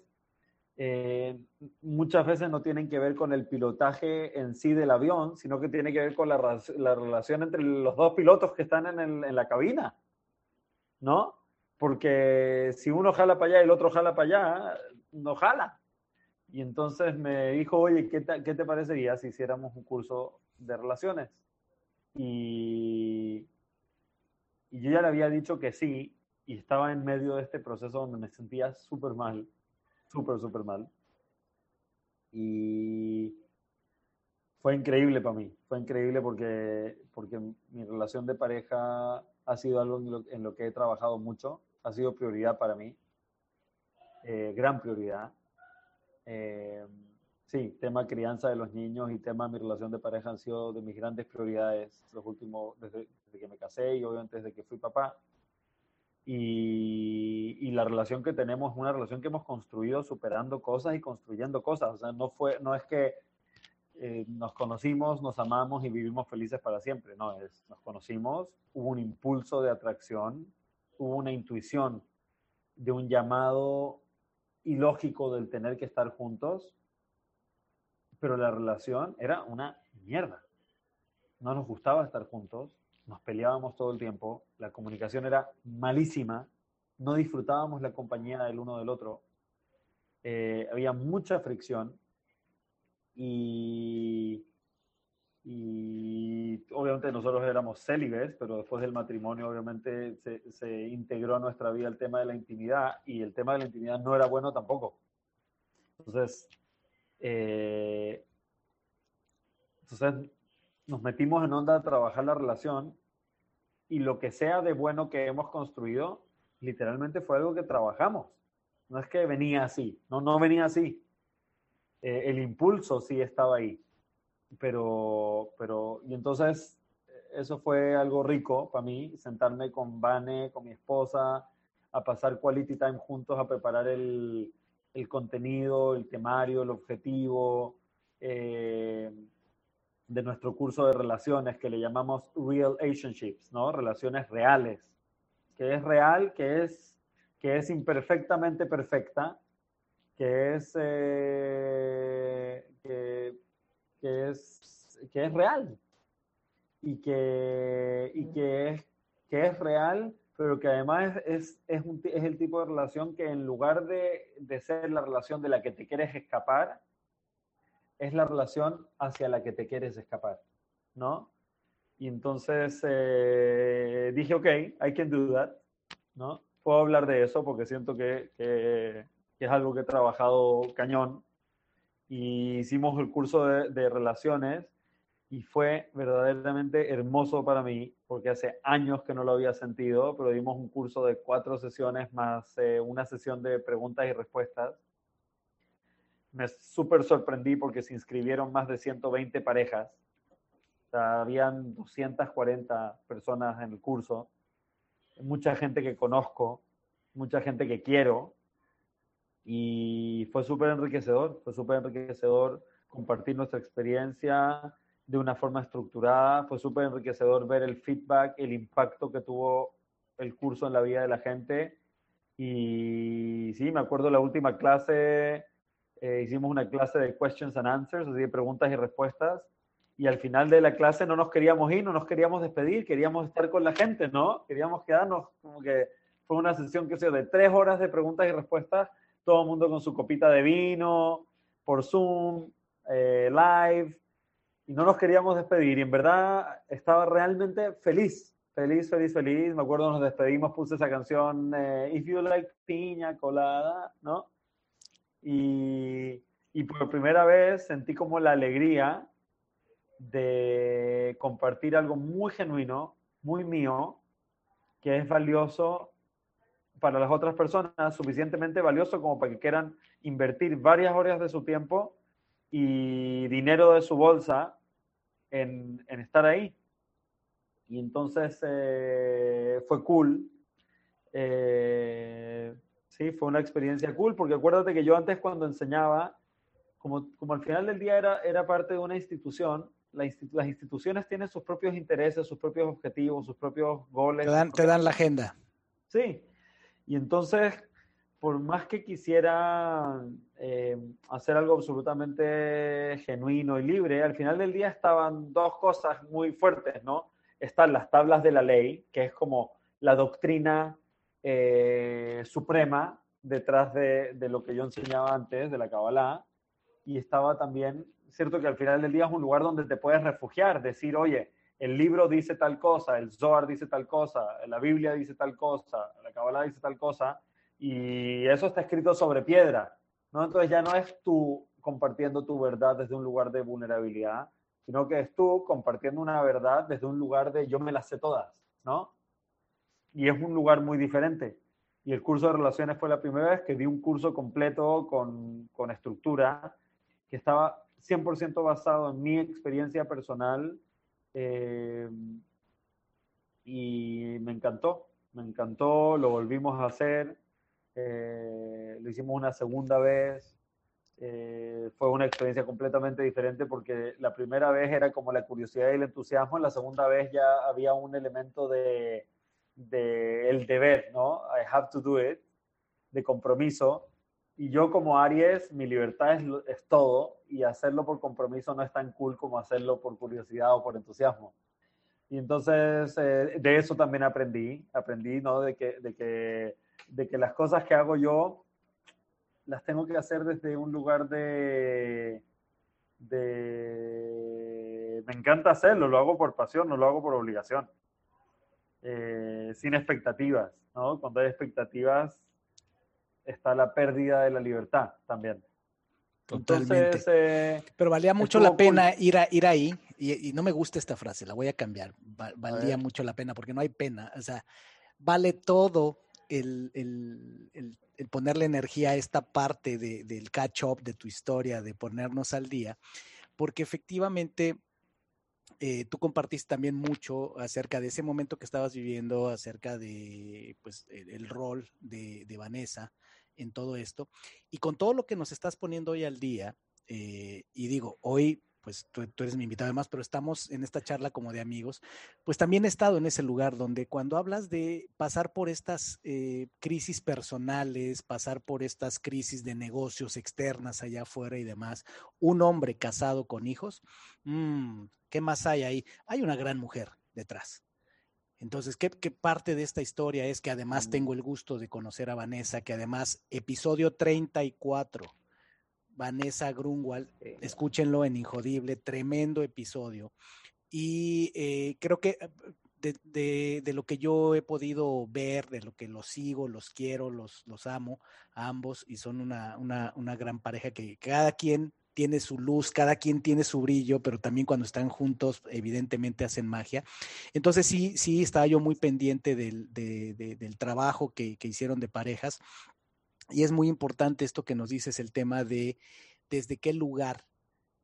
eh, muchas veces no tienen que ver con el pilotaje en sí del avión, sino que tiene que ver con la, relación entre los dos pilotos que están en, la cabina, ¿no? Porque si uno jala para allá y el otro jala para allá, no jala. Y entonces me dijo, oye, ¿qué te, qué te parecería si hiciéramos un curso de relaciones? Y, y yo ya le había dicho que sí, y estaba en medio de este proceso donde me sentía súper mal súper, súper mal. Y fue increíble para mí, fue increíble porque, porque mi relación de pareja ha sido algo en lo, que he trabajado mucho, ha sido prioridad para mí, eh, gran prioridad. Eh, sí, tema crianza de los niños y tema mi relación de pareja han sido de mis grandes prioridades los últimos, desde, desde que me casé y obviamente desde que fui papá. Y, la relación que tenemos es una relación que hemos construido superando cosas y construyendo cosas. O sea, no, fue, no es que eh, nos conocimos, nos amamos y vivimos felices para siempre. No, es, nos conocimos, hubo un impulso de atracción, hubo una intuición de un llamado ilógico del tener que estar juntos, pero la relación era una mierda. No nos gustaba estar juntos, nos peleábamos todo el tiempo, la comunicación era malísima, no disfrutábamos la compañía del uno del otro, eh, había mucha fricción y, y, obviamente nosotros éramos célibes, pero después del matrimonio obviamente se, integró a nuestra vida el tema de la intimidad y el tema de la intimidad no era bueno tampoco. Entonces, eh, entonces nos metimos en onda a trabajar la relación y lo que sea de bueno que hemos construido, literalmente fue algo que trabajamos. No es que venía así, no, no venía así. Eh, el impulso sí estaba ahí. Pero, pero, y entonces eso fue algo rico para mí, sentarme con Vane, con mi esposa, a pasar quality time juntos, a preparar el, el contenido, el temario, el objetivo. Eh, de nuestro curso de relaciones que le llamamos Real Relationships, ¿no? Relaciones reales, que es real, que es, que es imperfectamente perfecta, que es, eh, que, es, que es real. Y que, y que, es, que es real, pero que además es, es, un, es el tipo de relación que en lugar de, de ser la relación de la que te quieres escapar, es la relación hacia la que te quieres escapar, ¿no? Y entonces eh, dije, ok, I can do that, ¿no? Puedo hablar de eso porque siento que, que, es algo que he trabajado cañón. Y hicimos el curso de, de relaciones y fue verdaderamente hermoso para mí, porque hace años que no lo había sentido, pero dimos un curso de cuatro sesiones más eh, una sesión de preguntas y respuestas. Me súper sorprendí porque se inscribieron más de 120 parejas. O sea, habían 240 personas en el curso. Mucha gente que conozco, mucha gente que quiero. Y fue súper enriquecedor, fue súper enriquecedor compartir nuestra experiencia, de una forma estructurada. Fue súper enriquecedor ver el feedback, el impacto que tuvo el curso en la vida de la gente. Y sí, me acuerdo la última clase, eh, hicimos una clase de questions and answers, así de preguntas y respuestas. Y al final de la clase no nos queríamos ir, no nos queríamos despedir, queríamos estar con la gente, ¿no? Queríamos quedarnos, como que fue una sesión que se de tres horas de preguntas y respuestas, todo el mundo con su copita de vino, por Zoom, eh, live, y no nos queríamos despedir y en verdad estaba realmente feliz, feliz, feliz, feliz. Me acuerdo nos despedimos, puse esa canción eh, If You Like Piña Colada, ¿no? Y, por primera vez sentí como la alegría de compartir algo muy genuino, muy mío, que es valioso para las otras personas, suficientemente valioso como para que quieran invertir varias horas de su tiempo y dinero de su bolsa en, en estar ahí. Y entonces eh, fue cool. Eh, sí, fue una experiencia cool, porque acuérdate que yo antes cuando enseñaba, como, como al final del día era, era parte de una institución, las instituciones tienen sus propios intereses, sus propios objetivos, sus propios goles. Te dan, te dan la agenda. Sí. Y entonces por más que quisiera eh, hacer algo absolutamente genuino y libre, al final del día estaban dos cosas muy fuertes, ¿no? Están las tablas de la ley, que es como la doctrina eh, suprema detrás de, de, lo que yo enseñaba antes, de la Kabbalah, y estaba también, cierto que al final del día es un lugar donde te puedes refugiar, decir, oye, el libro dice tal cosa, el Zohar dice tal cosa, la Biblia dice tal cosa, la Kabbalah dice tal cosa, y eso está escrito sobre piedra, ¿no? Entonces ya no es tú compartiendo tu verdad desde un lugar de vulnerabilidad, sino que es tú compartiendo una verdad desde un lugar de yo me las sé todas, ¿no? Y es un lugar muy diferente. Y el curso de relaciones fue la primera vez que di un curso completo con, con estructura, que estaba 100% basado en mi experiencia personal eh, y me encantó, me encantó, lo volvimos a hacer eh, lo hicimos una segunda vez. Eh, fue una experiencia completamente diferente porque la primera vez era como la curiosidad y el entusiasmo, la segunda vez ya había un elemento de, de el deber, ¿no? I have to do it, de compromiso. Y yo como Aries, mi libertad es, es, todo y hacerlo por compromiso no es tan cool como hacerlo por curiosidad o por entusiasmo. Y entonces eh, de eso también aprendí, aprendí, ¿no? De que, de que de que las cosas que hago yo las tengo que hacer desde un lugar de, de me encanta hacerlo, lo hago por pasión, no lo hago por obligación. Eh, sin expectativas, ¿no? Cuando hay expectativas está la pérdida de la libertad también. Totalmente. Eh, Pero valía mucho la pena ir, a, ir ahí, y, y, no me gusta esta frase, la voy a cambiar. valía mucho la pena, porque no hay pena. O sea, vale todo el, el, el, ponerle energía a esta parte de, del catch-up de tu historia, de ponernos al día, porque efectivamente eh, tú compartiste también mucho acerca de ese momento que estabas viviendo, acerca de pues, el, rol de, de, Vanessa en todo esto, y con todo lo que nos estás poniendo hoy al día, eh, y digo, hoy pues tú, tú, eres mi invitado además, pero estamos en esta charla como de amigos, pues también he estado en ese lugar donde cuando hablas de pasar por estas eh, crisis personales, pasar por estas crisis de negocios externas allá afuera y demás, un hombre casado con hijos, mmm, ¿qué más hay ahí? Hay una gran mujer detrás. Entonces, ¿qué, ¿qué, parte de esta historia es que además tengo el gusto de conocer a Vanessa, que además episodio 34 Vanessa Grunwald, escúchenlo en Injodible, tremendo episodio. Y eh, creo que de, de, lo que yo he podido ver, de lo que los sigo, los quiero, los, los amo a ambos y son una, una, una gran pareja que cada quien tiene su luz, cada quien tiene su brillo, pero también cuando están juntos, evidentemente hacen magia. Entonces sí, sí, estaba yo muy pendiente del, de, de, del trabajo que, que, hicieron de parejas. Y es muy importante esto que nos dices, el tema de desde qué lugar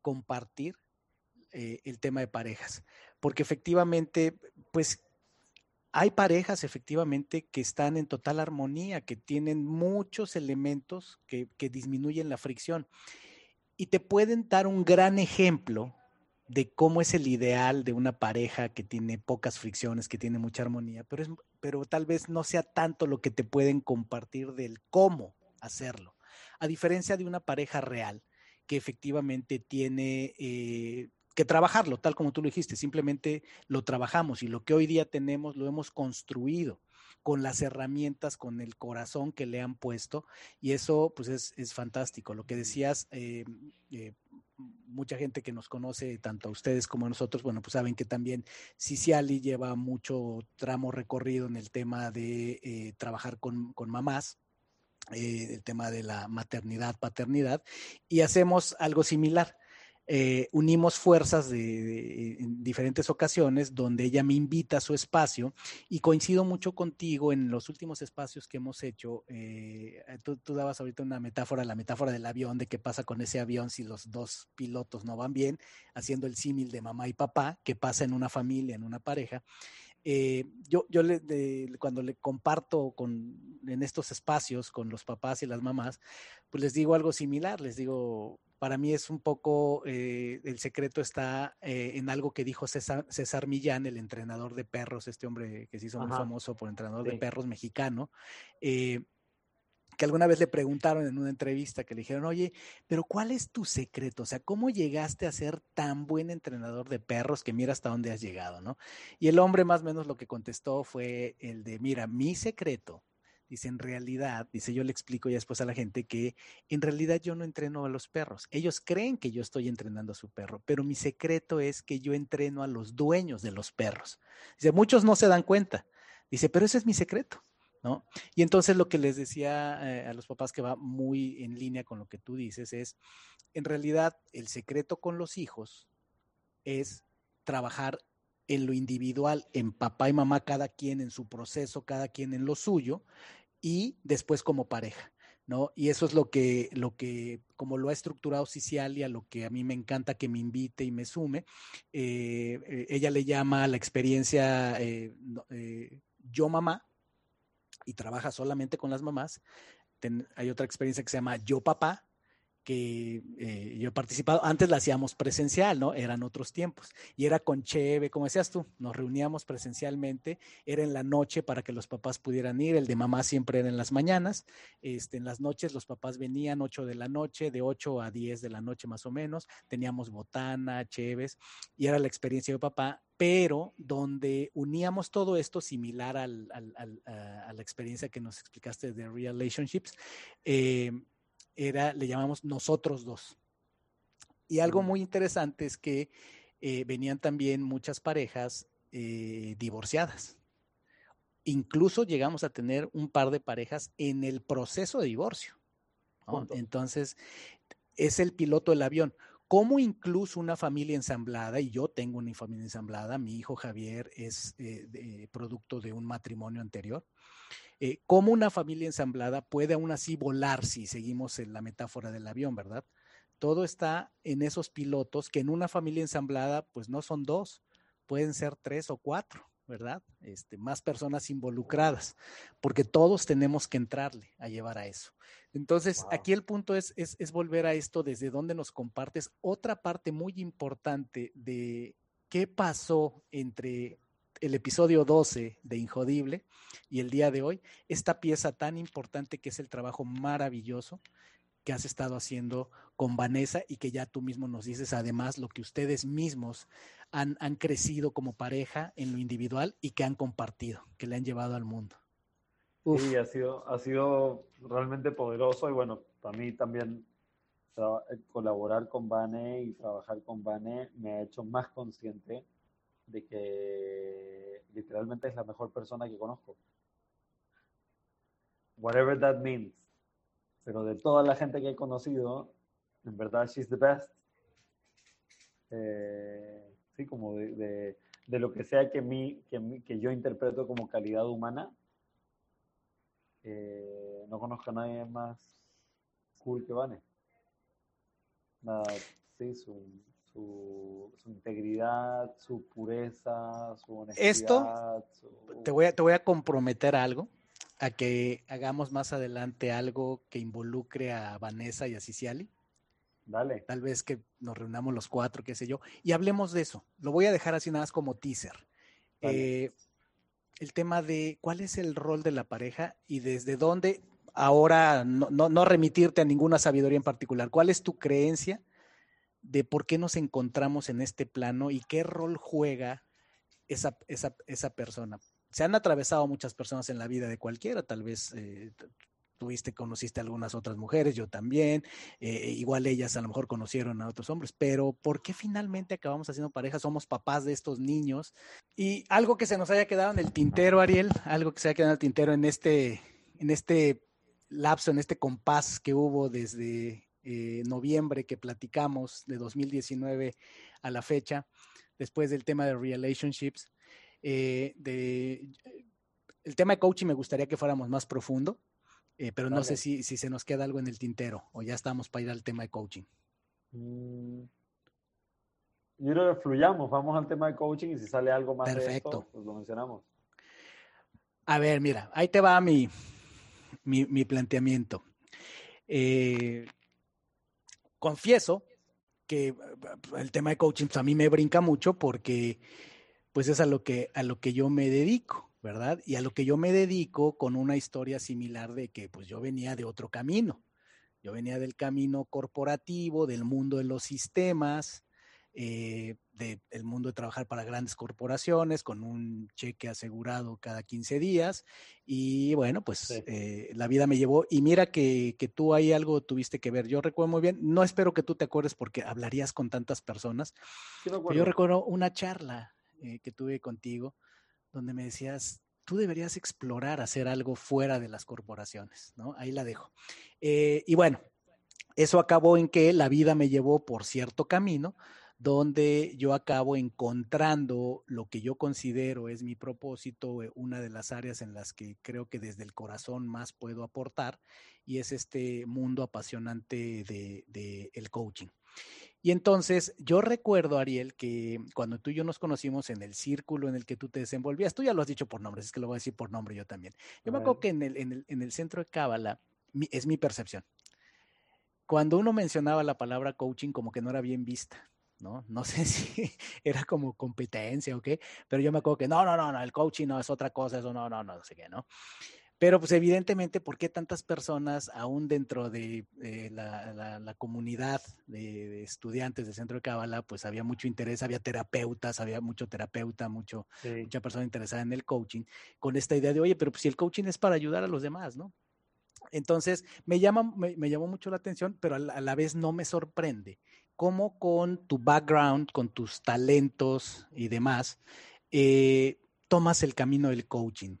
compartir eh, el tema de parejas. Porque efectivamente, pues hay parejas efectivamente que están en total armonía, que tienen muchos elementos que, que disminuyen la fricción y te pueden dar un gran ejemplo de cómo es el ideal de una pareja que tiene pocas fricciones, que tiene mucha armonía, pero, es, pero tal vez no sea tanto lo que te pueden compartir del cómo hacerlo. A diferencia de una pareja real, que efectivamente tiene eh, que trabajarlo, tal como tú lo dijiste, simplemente lo trabajamos y lo que hoy día tenemos lo hemos construido con las herramientas, con el corazón que le han puesto y eso pues es, es fantástico. Lo que decías, eh, eh, mucha gente que nos conoce, tanto a ustedes como a nosotros, bueno, pues saben que también Ciciali lleva mucho tramo recorrido en el tema de eh, trabajar con, con mamás. Eh, el tema de la maternidad, paternidad, y hacemos algo similar eh, unimos fuerzas en diferentes ocasiones donde ella me invita a su espacio y coincido mucho contigo en los últimos espacios que hemos hecho. Eh, tú, tú, dabas ahorita una metáfora, la metáfora del avión, de qué pasa con ese avión si los dos pilotos no van bien, haciendo el símil de mamá y papá, qué pasa en una familia, en una pareja. Eh, yo, yo cuando le comparto con, en estos espacios con los papás y las mamás, pues les digo algo similar, les digo, para mí es un poco, eh, el secreto está eh, en algo que dijo César, César, Millán, el entrenador de perros, este hombre que se hizo Ajá. muy famoso por entrenador sí. de perros mexicano, eh, que alguna vez le preguntaron en una entrevista que le dijeron, oye, pero ¿cuál es tu secreto? O sea, ¿cómo llegaste a ser tan buen entrenador de perros que mira hasta dónde has llegado, ¿no? Y el hombre más o menos lo que contestó fue el de, mira, mi secreto Dice, en realidad, dice, yo le explico ya después a la gente que en realidad yo no entreno a los perros. Ellos creen que yo estoy entrenando a su perro, pero mi secreto es que yo entreno a los dueños de los perros. Dice, muchos no se dan cuenta. Dice, pero ese es mi secreto. ¿No? Y entonces lo que les decía eh, a los papás que va muy en línea con lo que tú dices es, en realidad el secreto con los hijos es trabajar en lo individual, en papá y mamá, cada quien en su proceso, cada quien en lo suyo, y después como pareja. ¿No? Y eso es lo que, lo que, como lo ha estructurado Cicialia, lo que a mí me encanta que me invite y me sume, eh, eh, ella le llama la experiencia eh, yo mamá y trabaja solamente con las mamás. Hay otra experiencia que se llama yo papá, que eh, yo he participado, antes la hacíamos presencial, ¿no? Eran otros tiempos. Y era con Cheve, como decías tú, nos reuníamos presencialmente, era en la noche para que los papás pudieran ir, el de mamá siempre era en las mañanas, este, en las noches los papás venían 8 de la noche, de 8 a 10 de la noche más o menos, teníamos botana, Cheves, y era la experiencia de papá, pero donde uníamos todo esto similar al, a, la experiencia que nos explicaste de Relationships. Eh, era, le llamamos nosotros dos. Y algo muy interesante es que eh, venían también muchas parejas eh, divorciadas. Incluso llegamos a tener un par de parejas en el proceso de divorcio. ¿no? Entonces, es el piloto del avión. ¿Cómo incluso una familia ensamblada, y yo tengo una familia ensamblada, mi hijo Javier es eh, producto de un matrimonio anterior, eh, cómo una familia ensamblada puede aún así volar si seguimos la metáfora del avión, ¿verdad? Todo está en esos pilotos que en una familia ensamblada pues no son dos, pueden ser tres o cuatro, ¿verdad? Este, más personas involucradas, porque todos tenemos que entrarle a llevar a eso. Entonces, wow. aquí el punto es, es, es volver a esto desde donde nos compartes otra parte muy importante de qué pasó entre el episodio 12 de Injodible y el día de hoy, esta pieza tan importante que es el trabajo maravilloso que has estado haciendo con Vanessa y que ya tú mismo nos dices además lo que ustedes mismos han, han crecido como pareja en lo individual y que han compartido, que le han llevado al mundo. Uf. Sí, ha sido, ha sido realmente poderoso y bueno, para mí también colaborar con Vane y trabajar con Vane me ha hecho más consciente de que literalmente es la mejor persona que conozco. Whatever that means. Pero de toda la gente que he conocido, en verdad, she's the best. Eh, sí, como de, de, lo que sea que, mí, que, que yo interpreto como calidad humana, eh, no conozco a nadie más cool que Vane. Nada, sí, su, su, integridad, su pureza, su honestidad. Esto, te, voy a, te voy a comprometer a algo, a que hagamos más adelante algo que involucre a Vanessa y a Ciciali. Dale. Tal vez que nos reunamos los cuatro, qué sé yo, y hablemos de eso. Lo voy a dejar así nada más como teaser. Eh, el tema de cuál es el rol de la pareja y desde dónde, ahora no, no, remitirte a ninguna sabiduría en particular, cuál es tu creencia de por qué nos encontramos en este plano y qué rol juega esa, esa, esa persona. Se han atravesado muchas personas en la vida de cualquiera, tal vez eh, tuviste, conociste a algunas otras mujeres, yo también, eh, igual ellas a lo mejor conocieron a otros hombres, pero ¿por qué finalmente acabamos haciendo pareja? Somos papás de estos niños. Y algo que se nos haya quedado en el tintero, Ariel, algo que se haya quedado en el tintero en este, en este lapso, en este compás que hubo desde eh, noviembre que platicamos de 2019 a la fecha, después del tema de relationships. Eh, de, el tema de coaching me gustaría que fuéramos más profundo. Eh, pero no sé si, si, se nos queda algo en el tintero o ya estamos para ir al tema de coaching. Mm, yo creo que fluyamos, vamos al tema de coaching y si sale algo más Perfecto. pues lo mencionamos. A ver, mira, ahí te va mi, mi, planteamiento. Eh, confieso que eh, el tema de coaching pues, a mí me brinca mucho porque pues es a lo que, a lo que yo me dedico. ¿Verdad? Y a lo que yo me dedico con una historia similar de que pues yo venía de otro camino. Yo venía del camino corporativo, del mundo de los sistemas, eh, del mundo de trabajar para grandes corporaciones con un cheque asegurado cada 15 días. Y bueno, pues eh, la vida me llevó. Y mira que, que, tú ahí algo tuviste que ver. Yo recuerdo muy bien, no espero que tú te acuerdes porque hablarías con tantas personas. yo recuerdo una charla eh, que tuve contigo donde me decías, tú deberías explorar hacer algo fuera de las corporaciones, ¿no? Ahí la dejo. Eh, y bueno, eso acabó en que la vida me llevó por cierto camino, donde yo acabo encontrando lo que yo considero es mi propósito, eh, una de las áreas en las que creo que desde el corazón más puedo aportar, y es este mundo apasionante de, de el coaching. Y entonces yo recuerdo, Ariel, que cuando tú y yo nos conocimos en el círculo en el que tú te desenvolvías, tú ya lo has dicho por nombres, es que lo voy a decir por nombre yo también. Yo me acuerdo que en el, en el, en el centro de Cábala, es mi percepción. Cuando uno mencionaba la palabra coaching, como que no era bien vista. ¿no? No [LAUGHS] sé si era como competencia o qué, pero yo me acuerdo que no, no, no, no, el coaching no es otra cosa, eso no, no, no, no sé qué, ¿no? Pero pues evidentemente, ¿por qué tantas personas, aún dentro de eh, la, comunidad de, estudiantes del Centro de Cábala, pues había mucho interés, había terapeutas, había mucho terapeuta, mucho, mucha persona interesada en el coaching, con esta idea de, oye, pero pues si el coaching es para ayudar a los demás, ¿no? Entonces, me, llama, me, llamó mucho la atención, pero a la, vez no me sorprende cómo con tu background, con tus talentos y demás, eh, tomas el camino del coaching.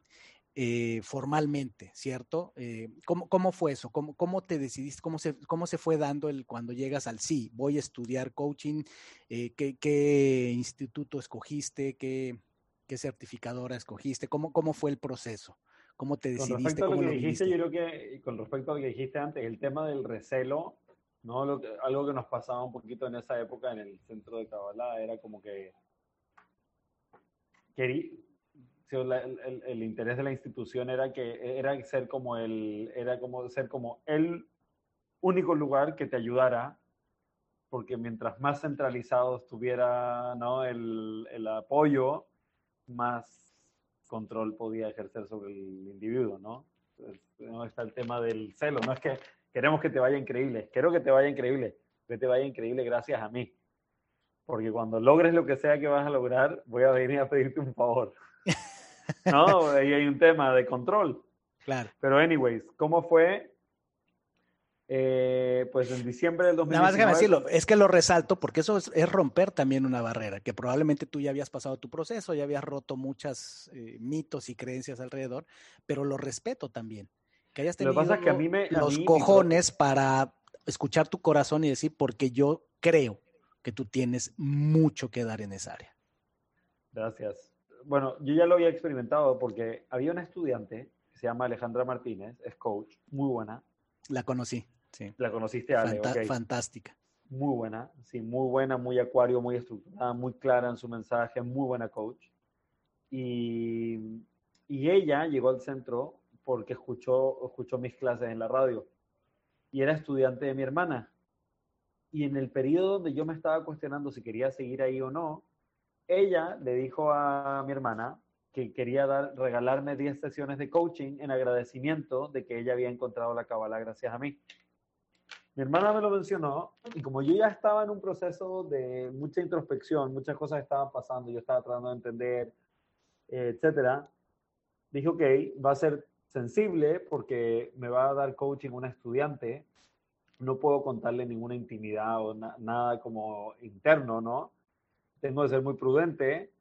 Eh, formalmente, ¿cierto? Eh, ¿cómo, fue eso? ¿Cómo, ¿Cómo, te decidiste? ¿Cómo se, ¿Cómo se fue dando el cuando llegas al sí? Voy a estudiar coaching. Eh, ¿qué, instituto escogiste? ¿Qué, ¿Qué, certificadora escogiste? ¿Cómo, ¿Cómo fue el proceso? ¿Cómo te decidiste? Con respecto a lo que dijiste, yo creo que con respecto a lo que dijiste antes, el tema del recelo, ¿no? algo que nos pasaba un poquito en esa época en el centro de Kabbalah era como que quería el, interés de la institución era que era ser como el era como ser como el único lugar que te ayudara porque mientras más centralizado estuviera ¿no? el, el apoyo más control podía ejercer sobre el individuo no no está el tema del celo no es que queremos que te vaya increíble quiero que te vaya increíble que te vaya increíble gracias a mí porque cuando logres lo que sea que vas a lograr voy a venir a pedirte un favor [LAUGHS] ¿no? Ahí hay un tema de control. Claro. Pero anyways, ¿cómo fue? Eh, pues en diciembre del 2019. Nada más déjame decirlo, es que lo resalto porque eso es, romper también una barrera, que probablemente tú ya habías pasado tu proceso, ya habías roto muchos eh, mitos y creencias alrededor, pero lo respeto también. Que hayas tenido que a mí me, los cojones para escuchar tu corazón y decir, porque yo creo que tú tienes mucho que dar en esa área. Gracias. Bueno, yo ya lo había experimentado porque había una estudiante que se llama Alejandra Martínez, es coach, muy buena. La conocí. La conociste, Ale. Fantástica. Muy buena, sí, muy buena, muy acuario, muy estructurada, muy clara en su mensaje, muy buena coach. Y, y ella llegó al centro porque escuchó, escuchó mis clases en la radio y era estudiante de mi hermana. Y en el periodo donde yo me estaba cuestionando si quería seguir ahí o no, ella le dijo a mi hermana que quería dar, regalarme 10 sesiones de coaching en agradecimiento de que ella había encontrado la cabala gracias a mí. Mi hermana me lo mencionó y como yo ya estaba en un proceso de mucha introspección, muchas cosas estaban pasando, yo estaba tratando de entender, eh, etcétera, dije, ok, va a ser sensible porque me va a dar coaching una estudiante, no puedo contarle ninguna intimidad o nada como interno, ¿no? Tengo que ser muy prudente,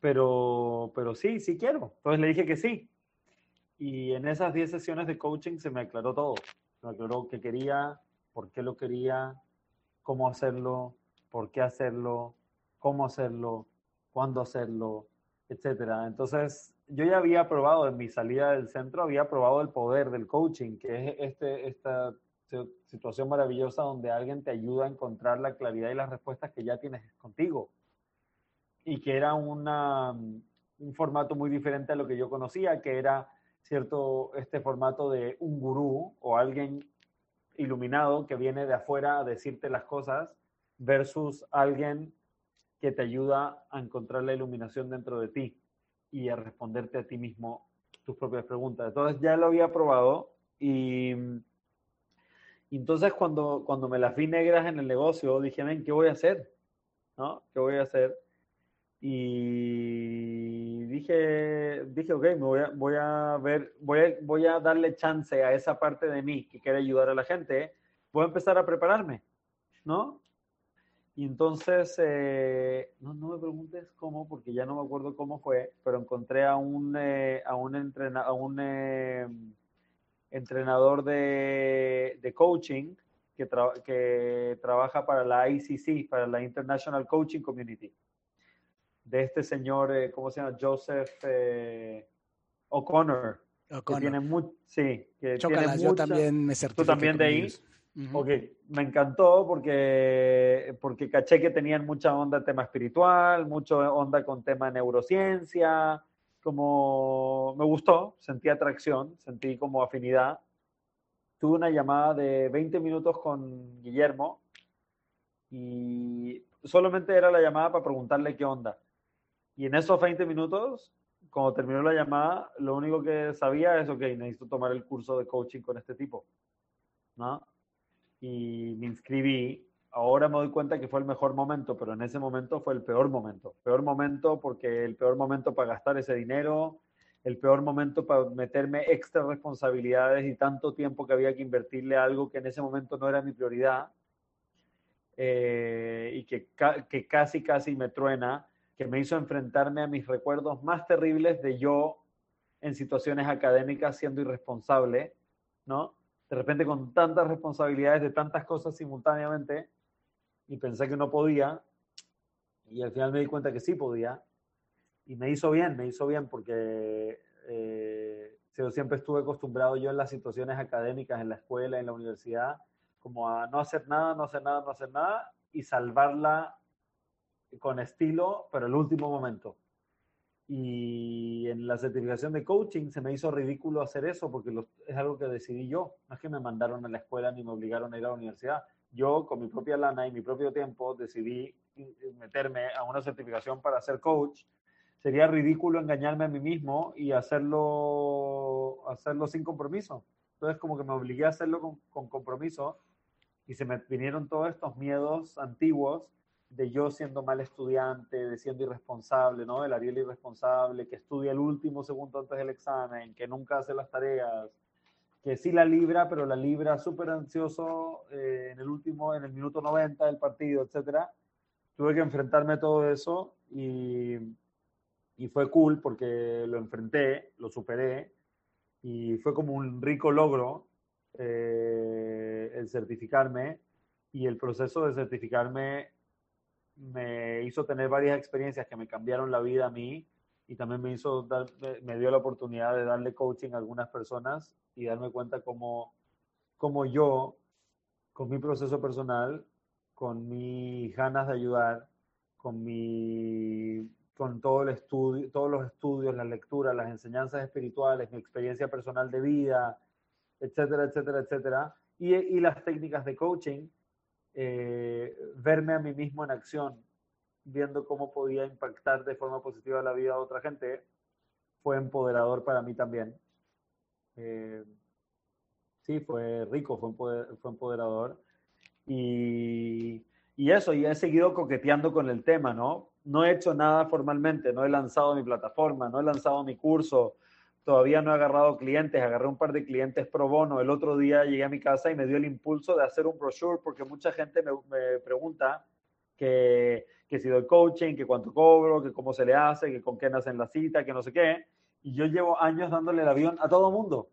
pero, pero sí, sí quiero. Entonces le dije que sí. Y en esas 10 sesiones de coaching se me aclaró todo. Se me aclaró que quería, por qué lo quería, cómo hacerlo, por qué hacerlo, cómo hacerlo, cuándo hacerlo, etcétera. Entonces, yo ya había probado en mi salida del centro, había probado el poder del coaching, que es este, esta situación maravillosa donde alguien te ayuda a encontrar la claridad y las respuestas que ya tienes contigo. Y que era una, un formato muy diferente a lo que yo conocía, que era cierto este formato de un gurú o alguien iluminado que viene de afuera a decirte las cosas versus alguien que te ayuda a encontrar la iluminación dentro de ti y a responderte a ti mismo tus propias preguntas. Entonces ya lo había probado y, entonces cuando, cuando me las vi negras en el negocio dije, ven, ¿qué voy a hacer? ¿No? ¿Qué voy a hacer? Y dije, dije, ok, me voy a, voy a ver, voy a, voy a darle chance a esa parte de mí que quiere ayudar a la gente. Voy a empezar a prepararme, ¿no? Y entonces, eh, no, no me preguntes cómo, porque ya no me acuerdo cómo fue, pero encontré a un, eh, a un, a un eh, entrenador de, de coaching que, que trabaja para la ICC, para la International Coaching Community de este señor, eh, ¿cómo se llama? Joseph eh, O'Connor. Que tiene sí, que tiene yo también me certifico. ¿Tú también de ahí? Ok, me encantó porque, porque caché que tenían mucha onda tema espiritual, mucha onda con tema neurociencia, como me gustó, sentí atracción, sentí como afinidad. Tuve una llamada de 20 minutos con Guillermo y solamente era la llamada para preguntarle qué onda. Y en esos 20 minutos, cuando terminó la llamada, lo único que sabía es, ok, necesito tomar el curso de coaching con este tipo. ¿no? Y me inscribí. Ahora me doy cuenta que fue el mejor momento, pero en ese momento fue el peor momento. Peor momento porque el peor momento para gastar ese dinero, el peor momento para meterme extra responsabilidades y tanto tiempo que había que invertirle a algo que en ese momento no era mi prioridad eh, y que, que casi, casi me truena que me hizo enfrentarme a mis recuerdos más terribles de yo en situaciones académicas siendo irresponsable, ¿no? De repente con tantas responsabilidades de tantas cosas simultáneamente y pensé que no podía y al final me di cuenta que sí podía y me hizo bien, me hizo bien porque eh, siempre estuve acostumbrado yo en las situaciones académicas, en la escuela, en la universidad, como a no hacer nada, no hacer nada, no hacer nada y salvarla con estilo, pero el último momento. Y en la certificación de coaching se me hizo ridículo hacer eso porque es algo que decidí yo. No es que me mandaron a la escuela ni me obligaron a ir a la universidad. Yo, con mi propia lana y mi propio tiempo, decidí meterme a una certificación para ser coach. Sería ridículo engañarme a mí mismo y hacerlo, hacerlo sin compromiso. Entonces, como que me obligué a hacerlo con, con compromiso y se me vinieron todos estos miedos antiguos de yo siendo mal estudiante, de siendo irresponsable, ¿no? El Ariel irresponsable, que estudia el último segundo antes del examen, que nunca hace las tareas, que sí la libra, pero la libra súper ansioso eh, en el último, en el minuto 90 del partido, etcétera. Tuve que enfrentarme a todo eso y, y fue cool porque lo enfrenté, lo superé y fue como un rico logro eh, el certificarme y el proceso de certificarme me hizo tener varias experiencias que me cambiaron la vida a mí y también me hizo dar, me dio la oportunidad de darle coaching a algunas personas y darme cuenta cómo, cómo yo, con mi proceso personal, con mis ganas de ayudar, con mi con todo el estudio, todos los estudios, las lecturas, las enseñanzas espirituales, mi experiencia personal de vida, etcétera, etcétera, etcétera, y, y las técnicas de coaching, eh, verme a mí mismo en acción, viendo cómo podía impactar de forma positiva la vida de otra gente, fue empoderador para mí también. Eh, sí, fue rico, fue, fue empoderador. Y, y, eso, y he seguido coqueteando con el tema, ¿no? No he hecho nada formalmente, no he lanzado mi plataforma, no he lanzado mi curso, todavía no he agarrado clientes, agarré un par de clientes pro bono. El otro día llegué a mi casa y me dio el impulso de hacer un brochure porque mucha gente me, pregunta que, que, si doy coaching, que cuánto cobro, que cómo se le hace, que con qué nacen la cita, que no sé qué. Y yo llevo años dándole el avión a todo mundo.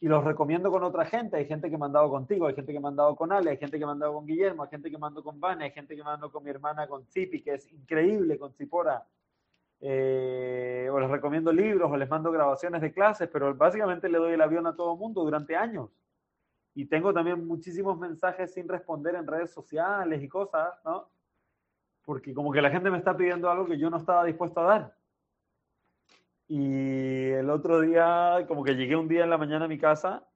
Y los recomiendo con otra gente. Hay gente que me ha mandado contigo, hay gente que me ha mandado con Ale, hay gente que me ha mandado con Guillermo, hay gente que me mandado con Vane, hay gente que me mandado con mi hermana, con Zipi, que es increíble, con Zipora. Eh, o les recomiendo libros o les mando grabaciones de clases, pero básicamente le doy el avión a todo mundo durante años. Y tengo también muchísimos mensajes sin responder en redes sociales y cosas, ¿no? Porque como que la gente me está pidiendo algo que yo no estaba dispuesto a dar. Y el otro día, como que llegué un día en la mañana a mi casa,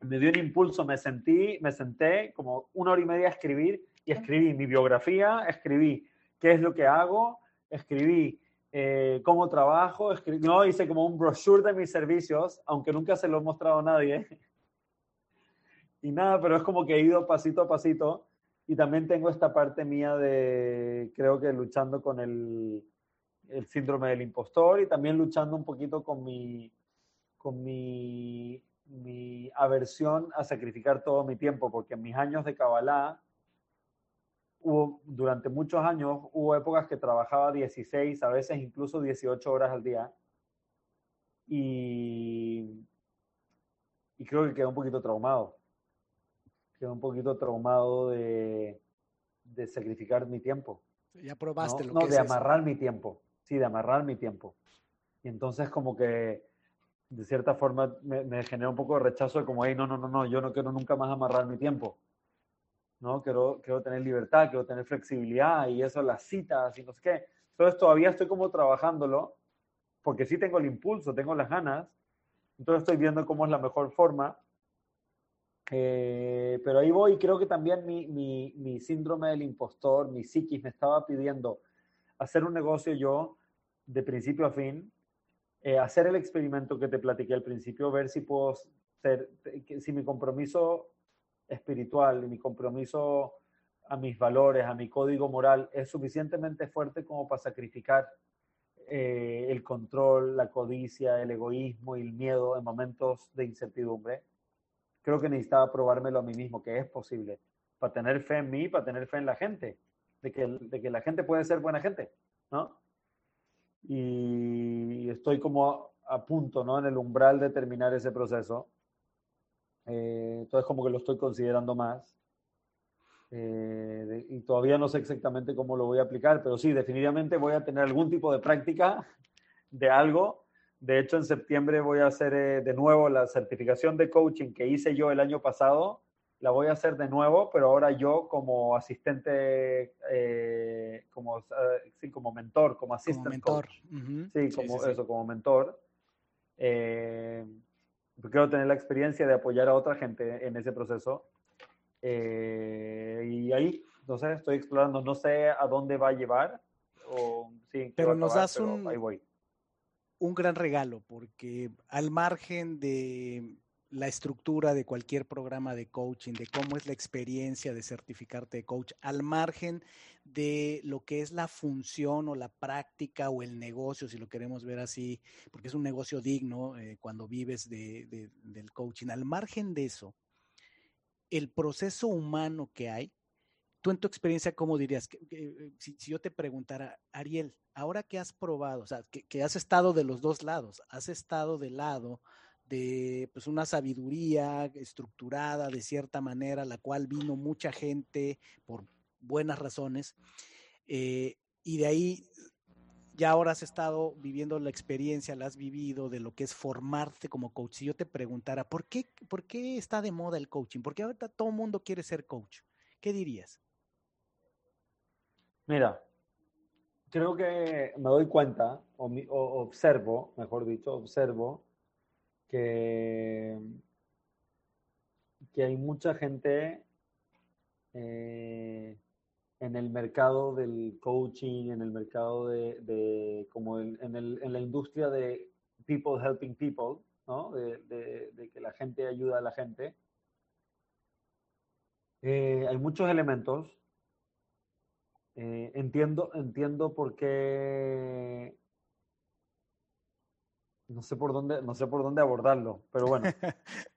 me dio un impulso, me sentí, me senté como una hora y media a escribir y escribí mi biografía, escribí qué es lo que hago, escribí eh, cómo trabajo, no, hice como un brochure de mis servicios, aunque nunca se lo he mostrado a nadie. [LAUGHS] y nada, pero es como que he ido pasito a pasito y también tengo esta parte mía de, creo que luchando con el, el síndrome del impostor y también luchando un poquito con mi, con mi, mi aversión a sacrificar todo mi tiempo, porque en mis años de Kabbalah, hubo, durante muchos años, hubo épocas que trabajaba 16, a veces incluso 18 horas al día. Y, y creo que quedé un poquito traumado. Quedé un poquito traumado de, de sacrificar mi tiempo. Ya probaste no, lo no, que de es amarrar mi tiempo sí, de amarrar mi tiempo. Y entonces como que de cierta forma me, me genera un poco de rechazo de como, hey, no, no, no, no, yo no quiero nunca más amarrar mi tiempo. ¿No? Quiero, quiero tener libertad, quiero tener flexibilidad y eso, las citas y no sé qué. Entonces todavía estoy como trabajándolo, porque sí tengo el impulso, tengo las ganas, entonces estoy viendo cómo es la mejor forma. Eh, pero ahí voy, creo que también mi, mi, mi síndrome del impostor, mi psiquis me estaba pidiendo hacer un negocio yo de principio a fin, eh, hacer el experimento que te platiqué al principio, ver si puedo ser, si mi compromiso espiritual y mi compromiso a mis valores, a mi código moral es suficientemente fuerte como para sacrificar eh, el control, la codicia, el egoísmo y el miedo en momentos de incertidumbre. Creo que necesitaba probármelo a mí mismo, que es posible, para tener fe en mí, para tener fe en la gente, de que, de que la gente puede ser buena gente, ¿no? y estoy como a, punto, ¿no? En el umbral de terminar ese proceso. Eh, entonces como que lo estoy considerando más. Eh, de, y todavía no sé exactamente cómo lo voy a aplicar, pero sí, definitivamente voy a tener algún tipo de práctica de algo. De hecho, en septiembre voy a hacer eh, de nuevo la certificación de coaching que hice yo el año pasado la voy a hacer de nuevo, pero ahora yo como asistente, eh, como, uh, sí, como mentor, como asistente. Como mentor. Coach. Uh -huh. Sí, como sí, sí, eso, como mentor. Eh, quiero tener la experiencia de apoyar a otra gente en ese proceso. Eh, y ahí, no sé, estoy explorando, no sé a dónde va a llevar. O, sí, pero nos acabar, das pero un, ahí voy. un gran regalo, porque al margen de la estructura de cualquier programa de coaching, de cómo es la experiencia de certificarte de coach, al margen de lo que es la función o la práctica o el negocio, si lo queremos ver así, porque es un negocio digno eh, cuando vives de, del coaching, al margen de eso, el proceso humano que hay, tú en tu experiencia, ¿cómo dirías? Eh, si, yo te preguntara, Ariel, ahora que has probado, o sea, que, que has estado de los dos lados, has estado del lado de pues, una sabiduría estructurada de cierta manera, la cual vino mucha gente por buenas razones. Eh, y de ahí ya ahora has estado viviendo la experiencia, la has vivido de lo que es formarte como coach. Si yo te preguntara, ¿por qué, ¿por qué está de moda el coaching? Porque ahorita todo el mundo quiere ser coach. ¿Qué dirías? Mira, creo que me doy cuenta, o, observo, mejor dicho, observo que, que hay mucha gente eh, en el mercado del coaching, en el mercado de, como en, la industria de people helping people, ¿no? de, que la gente ayuda a la gente. Eh, hay muchos elementos. Eh, entiendo, entiendo por qué no sé por dónde, no sé por dónde abordarlo, pero bueno, [LAUGHS]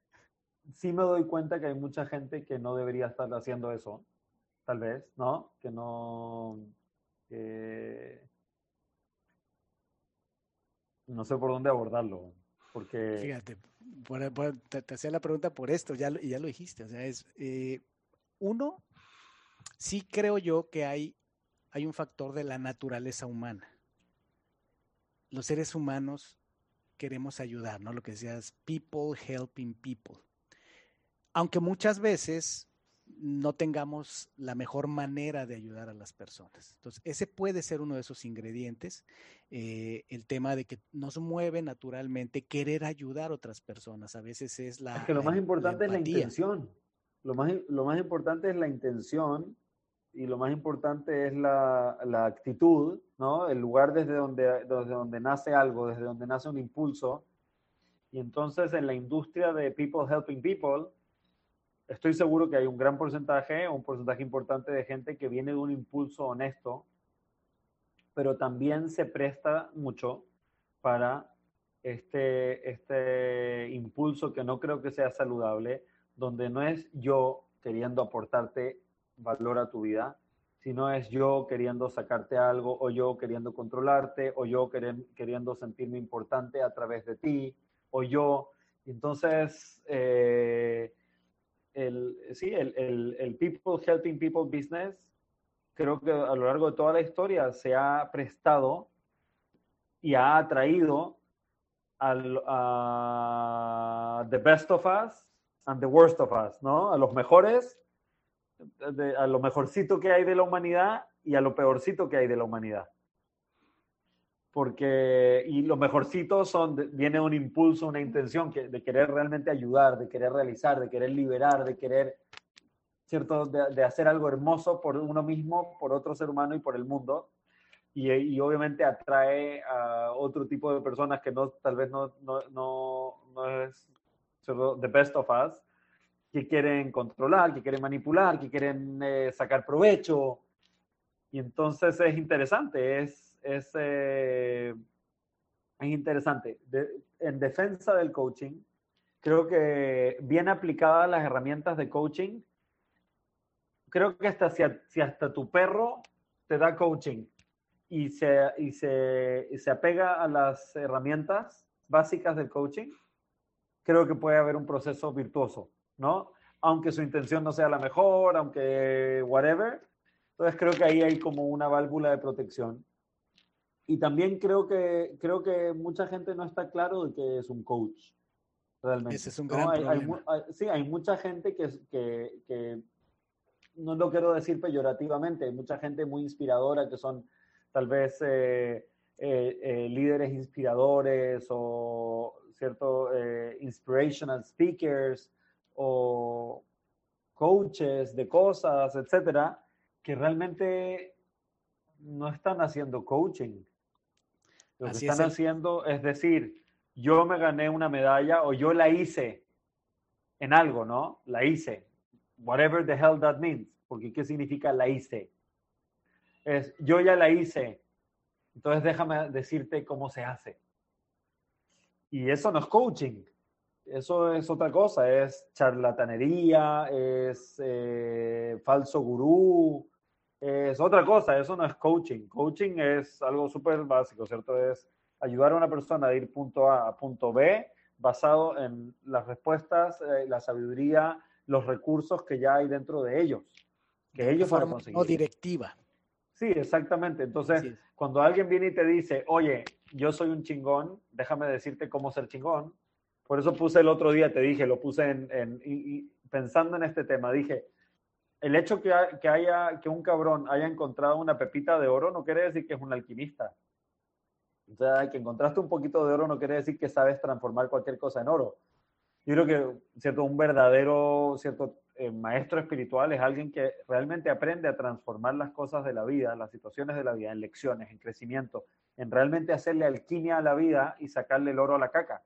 sí me doy cuenta que hay mucha gente que no debería estar haciendo eso, tal vez, ¿no? Que no, no sé por dónde abordarlo, porque... Fíjate, te, hacía la pregunta por esto, ya, ya lo dijiste, o sea, es, eh, uno, sí creo yo que hay, hay un factor de la naturaleza humana. Los seres humanos queremos ayudar, ¿no? Lo que decías, people helping people. Aunque muchas veces no tengamos la mejor manera de ayudar a las personas. Entonces, ese puede ser uno de esos ingredientes, eh, el tema de que nos mueve naturalmente querer ayudar a otras personas. A veces es la... Es que lo más importante es la intención. Lo más, lo más importante es la intención y lo más importante es la, la, actitud, ¿no? El lugar desde donde, desde donde nace algo, desde donde nace un impulso. Y entonces en la industria de people helping people, estoy seguro que hay un gran porcentaje, un porcentaje importante de gente que viene de un impulso honesto, pero también se presta mucho para este, este impulso que no creo que sea saludable, donde no es yo queriendo aportarte valor a tu vida, si no es yo queriendo sacarte algo o yo queriendo controlarte o yo queriendo sentirme importante a través de ti o yo. Entonces, eh, el, sí, el, el, el, People Helping People Business, creo que a lo largo de toda la historia se ha prestado y ha atraído al, a the best of us and the worst of us, ¿no? A los mejores a lo mejorcito que hay de la humanidad y a lo peorcito que hay de la humanidad. Porque, y lo mejorcito son, viene un impulso, una intención que, de querer realmente ayudar, de querer realizar, de querer liberar, de querer, ¿cierto?, de, hacer algo hermoso por uno mismo, por otro ser humano y por el mundo. Y, y, obviamente atrae a otro tipo de personas que no, tal vez no, no, no, no es the best of us, que quieren controlar, que quieren manipular, que quieren eh, sacar provecho. Y entonces es interesante, es, es, eh, es interesante. en defensa del coaching, creo que bien aplicadas las herramientas de coaching, creo que hasta si, hasta tu perro te da coaching y se, y se, y se apega a las herramientas básicas del coaching, creo que puede haber un proceso virtuoso. ¿no? Aunque su intención no sea la mejor, aunque whatever. Entonces creo que ahí hay como una válvula de protección. Y también creo que, creo que mucha gente no está claro de que es un coach. Realmente. Ese es un gran sí, hay mucha gente que, que, que, no lo quiero decir peyorativamente, hay mucha gente muy inspiradora que son tal vez eh, eh, eh, líderes inspiradores o cierto inspirational speakers o coaches de cosas, etcétera, que realmente no están haciendo coaching. Lo que están haciendo es decir, yo me gané una medalla o yo la hice en algo, ¿no? La hice. Whatever the hell that means. Porque ¿qué significa la hice? Es yo ya la hice. Entonces déjame decirte cómo se hace. Y eso no es coaching. Eso es otra cosa. Es charlatanería, es eh, falso gurú, es otra cosa. Eso no es coaching. Coaching es algo súper básico, ¿cierto? Es ayudar a una persona a ir punto A a punto B basado en las respuestas, eh, la sabiduría, los recursos que ya hay dentro de ellos, que ellos van a conseguir. No directiva. Sí, exactamente. Entonces, cuando alguien viene y te dice, oye, yo soy un chingón, déjame decirte cómo ser chingón. Por eso puse el otro día, te dije, lo puse en, y, pensando en este tema, dije, el hecho que, haya, que un cabrón haya encontrado una pepita de oro no quiere decir que es un alquimista. O sea, que encontraste un poquito de oro no quiere decir que sabes transformar cualquier cosa en oro. Yo creo que cierto, un verdadero cierto, eh, maestro espiritual es alguien que realmente aprende a transformar las cosas de la vida, las situaciones de la vida, en lecciones, en crecimiento, en realmente hacerle alquimia a la vida y sacarle el oro a la caca.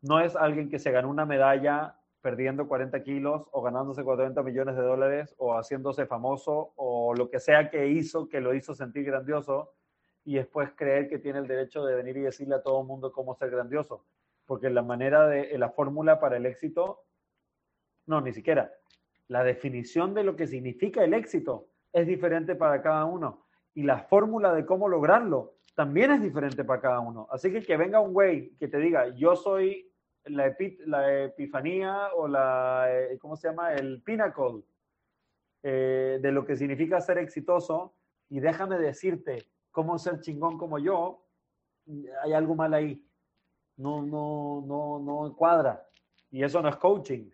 No es alguien que se ganó una medalla perdiendo 40 kilos o ganándose 40 millones de dólares o haciéndose famoso o lo que sea que hizo que lo hizo sentir grandioso y después creer que tiene el derecho de venir y decirle a todo el mundo cómo ser grandioso. Porque la manera de, la fórmula para el éxito, no, ni siquiera. La definición de lo que significa el éxito es diferente para cada uno. Y la fórmula de cómo lograrlo también es diferente para cada uno. Así que que venga un güey que te diga, yo soy la, epifanía o la, eh, ¿cómo se llama? El pinnacle eh, de lo que significa ser exitoso. Y déjame decirte, cómo ser chingón como yo, hay algo mal ahí. No, no, no, no cuadra. Y eso no es coaching.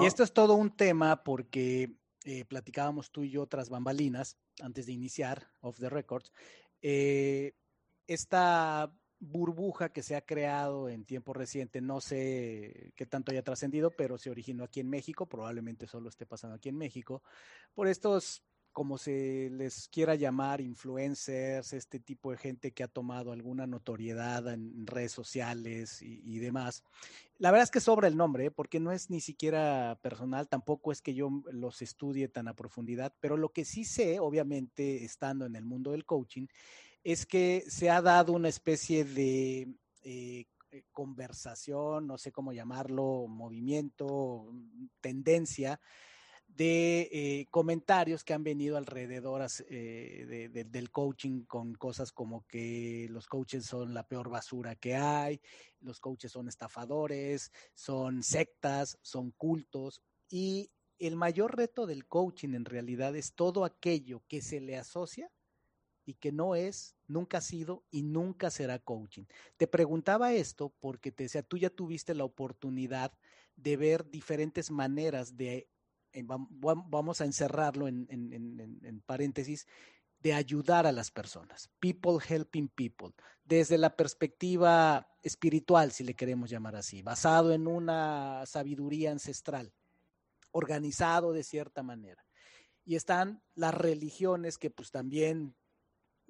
Y esto es todo un tema porque eh, platicábamos tú y yo tras bambalinas, antes de iniciar, off the records, esta burbuja que se ha creado en tiempo reciente, no sé qué tanto haya trascendido, pero se originó aquí en México, probablemente solo esté pasando aquí en México, por estos como se les quiera llamar, influencers, este tipo de gente que ha tomado alguna notoriedad en redes sociales y, demás. La verdad es que sobra el nombre, ¿eh? porque no es ni siquiera personal, tampoco es que yo los estudie tan a profundidad, pero lo que sí sé, obviamente, estando en el mundo del coaching, es que se ha dado una especie de eh, eh, conversación, no sé cómo llamarlo, movimiento, tendencia, de eh, comentarios que han venido alrededor del coaching con cosas como que los coaches son la peor basura que hay, los coaches son estafadores, son sectas, son cultos y el mayor reto del coaching en realidad es todo aquello que se le asocia y que no es, nunca ha sido y nunca será coaching. Te preguntaba esto porque te decía, tú ya tuviste la oportunidad de ver diferentes maneras de vamos a encerrarlo en, paréntesis, de ayudar a las personas. People helping people. Desde la perspectiva espiritual, si le queremos llamar así, basado en una sabiduría ancestral, organizado de cierta manera. Y están las religiones que pues también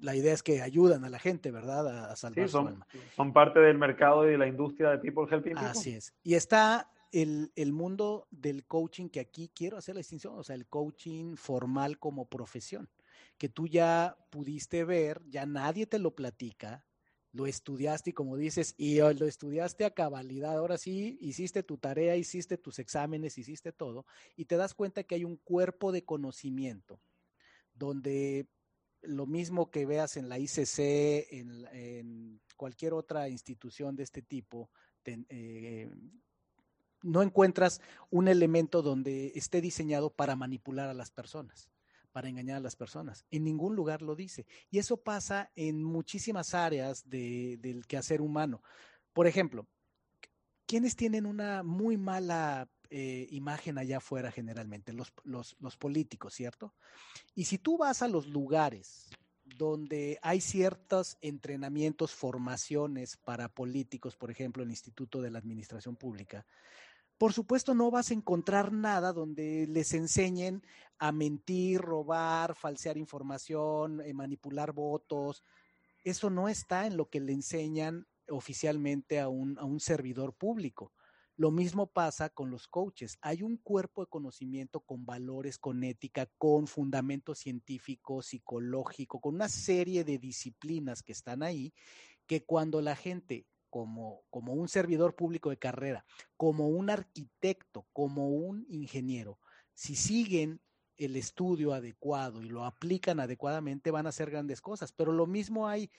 la idea es que ayudan a la gente, ¿verdad? A, salvar son, su alma. Son parte del mercado y de la industria de People Helping People. Así es. Y está el, mundo del coaching que aquí quiero hacer la distinción, o sea, el coaching formal como profesión, que tú ya pudiste ver, ya nadie te lo platica, lo estudiaste y como dices, y lo estudiaste a cabalidad, ahora sí, hiciste tu tarea, hiciste tus exámenes, hiciste todo, y te das cuenta que hay un cuerpo de conocimiento donde lo mismo que veas en la ICC, en, cualquier otra institución de este tipo, eh, no encuentras un elemento donde esté diseñado para manipular a las personas, para engañar a las personas. En ningún lugar lo dice. Y eso pasa en muchísimas áreas del quehacer humano. Por ejemplo, ¿quiénes tienen una muy mala eh, imagen allá afuera generalmente? Los, los políticos, ¿cierto? Y si tú vas a los lugares donde hay ciertos entrenamientos, formaciones para políticos, por ejemplo, el Instituto de la Administración Pública, por supuesto no vas a encontrar nada donde les enseñen a mentir, robar, falsear información, eh, manipular votos. Eso no está en lo que le enseñan oficialmente a un, a un servidor público. Lo mismo pasa con los coaches. Hay un cuerpo de conocimiento con valores, con ética, con fundamento científico, psicológico, con una serie de disciplinas que están ahí, que cuando la gente como, como un servidor público de carrera, como un arquitecto, como un ingeniero, si siguen el estudio adecuado y lo aplican adecuadamente, van a hacer grandes cosas. Pero lo mismo hay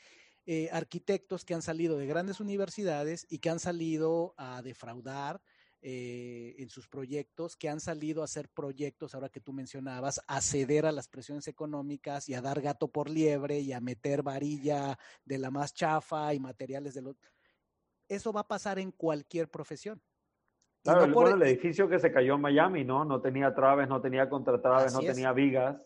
eh, arquitectos que han salido de grandes universidades y que han salido a defraudar eh, en sus proyectos, que han salido a hacer proyectos, ahora que tú mencionabas, a ceder a las presiones económicas y a dar gato por liebre y a meter varilla de la más chafa y materiales de los... Eso va a pasar en cualquier profesión. Claro, no por... el edificio que se cayó en Miami, ¿no? No tenía traves, no tenía contratraves, no tenía vigas.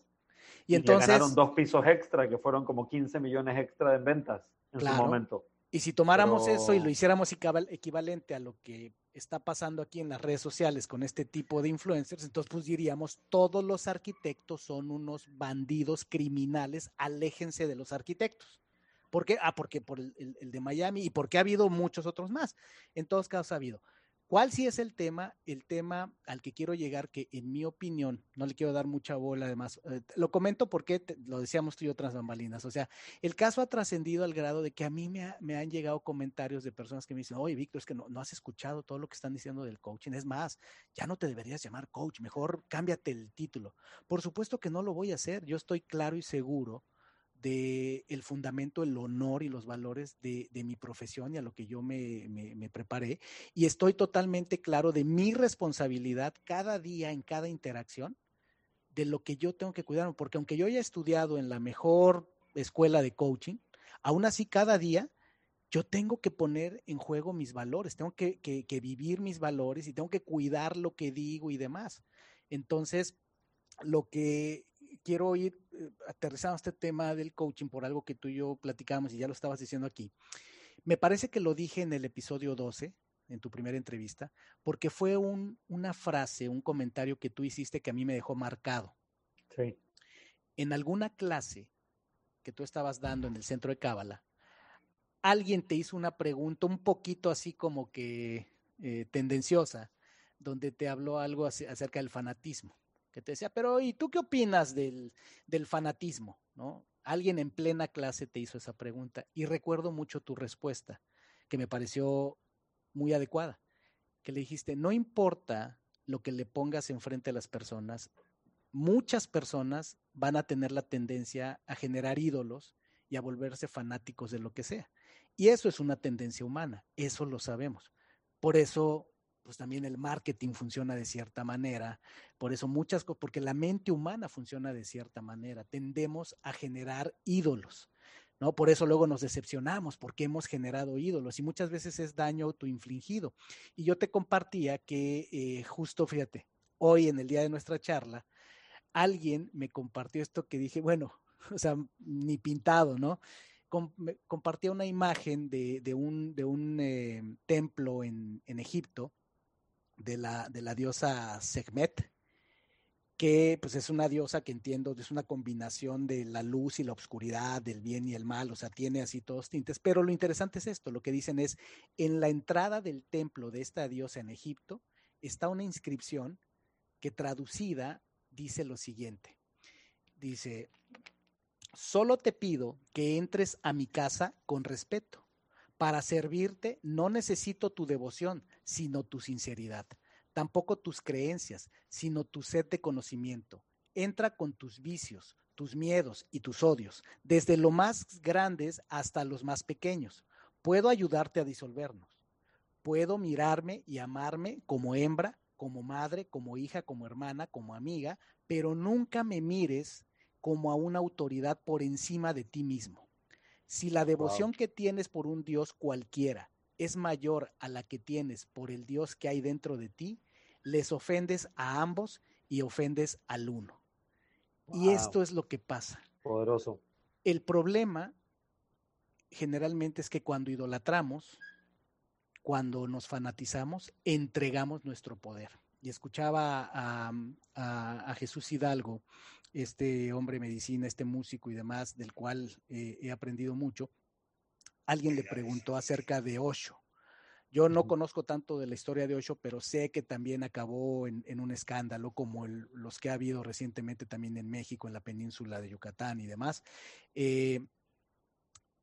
Y, entonces. ganaron dos pisos extra, que fueron como 15 millones extra en ventas en su momento. Y si tomáramos eso y lo hiciéramos equivalente a lo que está pasando aquí en las redes sociales con este tipo de influencers, entonces pues diríamos, todos los arquitectos son unos bandidos criminales, aléjense de los arquitectos. ¿Por qué? Ah, porque por el, el de Miami y porque ha habido muchos otros más. En todos casos ha habido. ¿Cuál sí es el tema? El tema al que quiero llegar, que en mi opinión, no le quiero dar mucha bola, además, eh, lo comento porque lo decíamos tú y otras bambalinas, o sea, el caso ha trascendido al grado de que a mí me, me, han llegado comentarios de personas que me dicen, oye, Víctor, es que no, no has escuchado todo lo que están diciendo del coaching, es más, ya no te deberías llamar coach, mejor cámbiate el título. Por supuesto que no lo voy a hacer, yo estoy claro y seguro de el fundamento, el honor y los valores de, de mi profesión y a lo que yo me, me, me, preparé. Y estoy totalmente claro de mi responsabilidad cada día, en cada interacción, de lo que yo tengo que cuidar. Porque aunque yo haya estudiado en la mejor escuela de coaching, aún así cada día yo tengo que poner en juego mis valores, tengo que, que, que vivir mis valores y tengo que cuidar lo que digo y demás. Entonces, lo que quiero ir eh, aterrizando este tema del coaching por algo que tú y yo platicamos y ya lo estabas diciendo aquí. Me parece que lo dije en el episodio 12, en tu primera entrevista, porque fue un, una frase, un comentario que tú hiciste que a mí me dejó marcado. Sí. En alguna clase que tú estabas dando en el centro de Cábala, alguien te hizo una pregunta un poquito así como que eh, tendenciosa, donde te habló algo acerca del fanatismo que te decía, pero ¿y tú qué opinas del, del fanatismo? ¿No? Alguien en plena clase te hizo esa pregunta y recuerdo mucho tu respuesta, que me pareció muy adecuada, que le dijiste, no importa lo que le pongas enfrente a las personas, muchas personas van a tener la tendencia a generar ídolos y a volverse fanáticos de lo que sea. Y eso es una tendencia humana, eso lo sabemos. Por eso pues también el marketing funciona de cierta manera. Por eso muchas cosas, porque la mente humana funciona de cierta manera. Tendemos a generar ídolos, ¿no? Por eso luego nos decepcionamos, porque hemos generado ídolos y muchas veces es daño autoinfligido. Y yo te compartía que eh, justo, fíjate, hoy en el día de nuestra charla, alguien me compartió esto que dije, bueno, [LAUGHS] o sea, ni pintado, ¿no? compartía una imagen de, de un, de un eh, templo en, en Egipto de la, de la diosa Sekhmet, que pues es una diosa que entiendo, es una combinación de la luz y la oscuridad, del bien y el mal, o sea, tiene así todos tintes, pero lo interesante es esto, lo que dicen es, en la entrada del templo de esta diosa en Egipto está una inscripción que traducida dice lo siguiente, dice, solo te pido que entres a mi casa con respeto. Para servirte no necesito tu devoción, sino tu sinceridad. Tampoco tus creencias, sino tu sed de conocimiento. Entra con tus vicios, tus miedos y tus odios, desde lo más grandes hasta los más pequeños. Puedo ayudarte a disolvernos. Puedo mirarme y amarme como hembra, como madre, como hija, como hermana, como amiga, pero nunca me mires como a una autoridad por encima de ti mismo. Si la devoción wow. que tienes por un Dios cualquiera es mayor a la que tienes por el Dios que hay dentro de ti, les ofendes a ambos y ofendes al uno. Wow. Y esto es lo que pasa. Poderoso. El problema generalmente es que cuando idolatramos, cuando nos fanatizamos, entregamos nuestro poder y escuchaba a, a, a, Jesús Hidalgo, este hombre medicina, este músico y demás, del cual eh, he aprendido mucho, alguien le preguntó acerca de Osho. Yo no conozco tanto de la historia de Osho, pero sé que también acabó en, un escándalo como los que ha habido recientemente también en México, en la península de Yucatán y demás. Eh,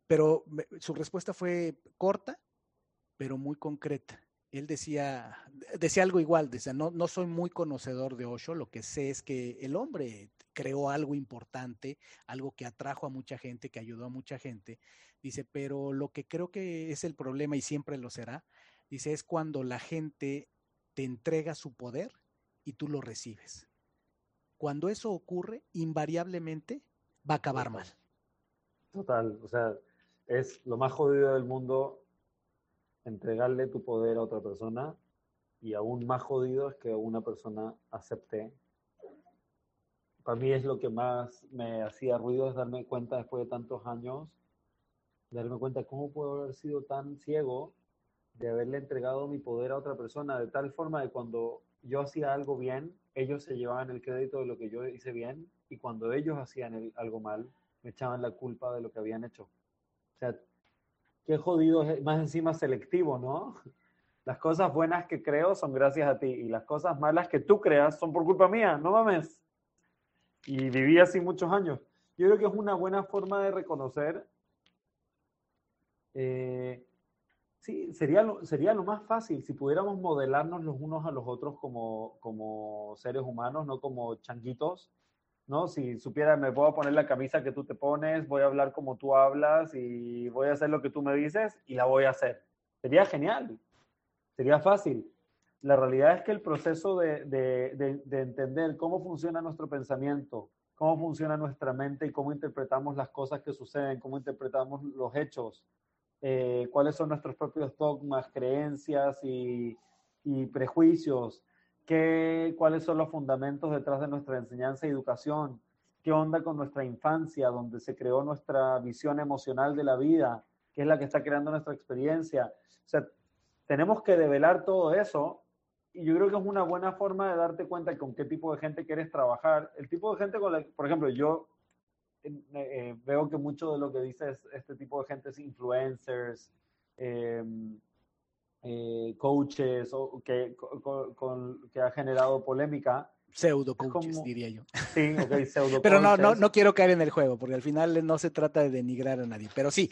pero su respuesta fue corta, pero muy concreta. Él decía, decía algo igual, decía, no, no soy muy conocedor de Osho, lo que sé es que el hombre creó algo importante, algo que atrajo a mucha gente, que ayudó a mucha gente. Dice, pero lo que creo que es el problema y siempre lo será, dice, es cuando la gente te entrega su poder y tú lo recibes. Cuando eso ocurre, invariablemente va a acabar mal. Total, o sea, es lo más jodido del mundo entregarle tu poder a otra persona y aún más jodido es que una persona acepte. Para mí es lo que más me hacía ruido es darme cuenta después de tantos años, darme cuenta cómo puedo haber sido tan ciego de haberle entregado mi poder a otra persona, de tal forma de cuando yo hacía algo bien, ellos se llevaban el crédito de lo que yo hice bien y cuando ellos hacían algo mal, me echaban la culpa de lo que habían hecho. O sea, qué jodido es, más encima selectivo, ¿no? [LAUGHS] Las cosas buenas que creo son gracias a ti y las cosas malas que tú creas son por culpa mía, no mames. Y viví así muchos años. Yo creo que es una buena forma de reconocer. Eh, sí, sería lo, sería lo más fácil si pudiéramos modelarnos los unos a los otros como, como seres humanos, no como changuitos ¿no? Si supiera, me puedo poner la camisa que tú te pones, voy a hablar como tú hablas y voy a hacer lo que tú me dices y la voy a hacer. Sería genial, sería fácil. La realidad es que el proceso de, de, de, entender cómo funciona nuestro pensamiento, cómo funciona nuestra mente y cómo interpretamos las cosas que suceden, cómo interpretamos los hechos, eh, cuáles son nuestros propios dogmas, creencias y, y prejuicios, qué, cuáles son los fundamentos detrás de nuestra enseñanza y educación, qué onda con nuestra infancia, donde se creó nuestra visión emocional de la vida, qué es la que está creando nuestra experiencia. O sea, tenemos que develar todo eso y yo creo que es una buena forma de darte cuenta con qué tipo de gente quieres trabajar. El tipo de gente con la, por ejemplo, yo eh, veo que mucho de lo que dices este tipo de gente es influencers, eh, eh, coaches o que, con, que ha generado polémica. Pseudo coaches, diría yo. Sí, ok, pseudo [LAUGHS] Pero no, no, no quiero caer en el juego, porque al final no se trata de denigrar a nadie. Pero sí,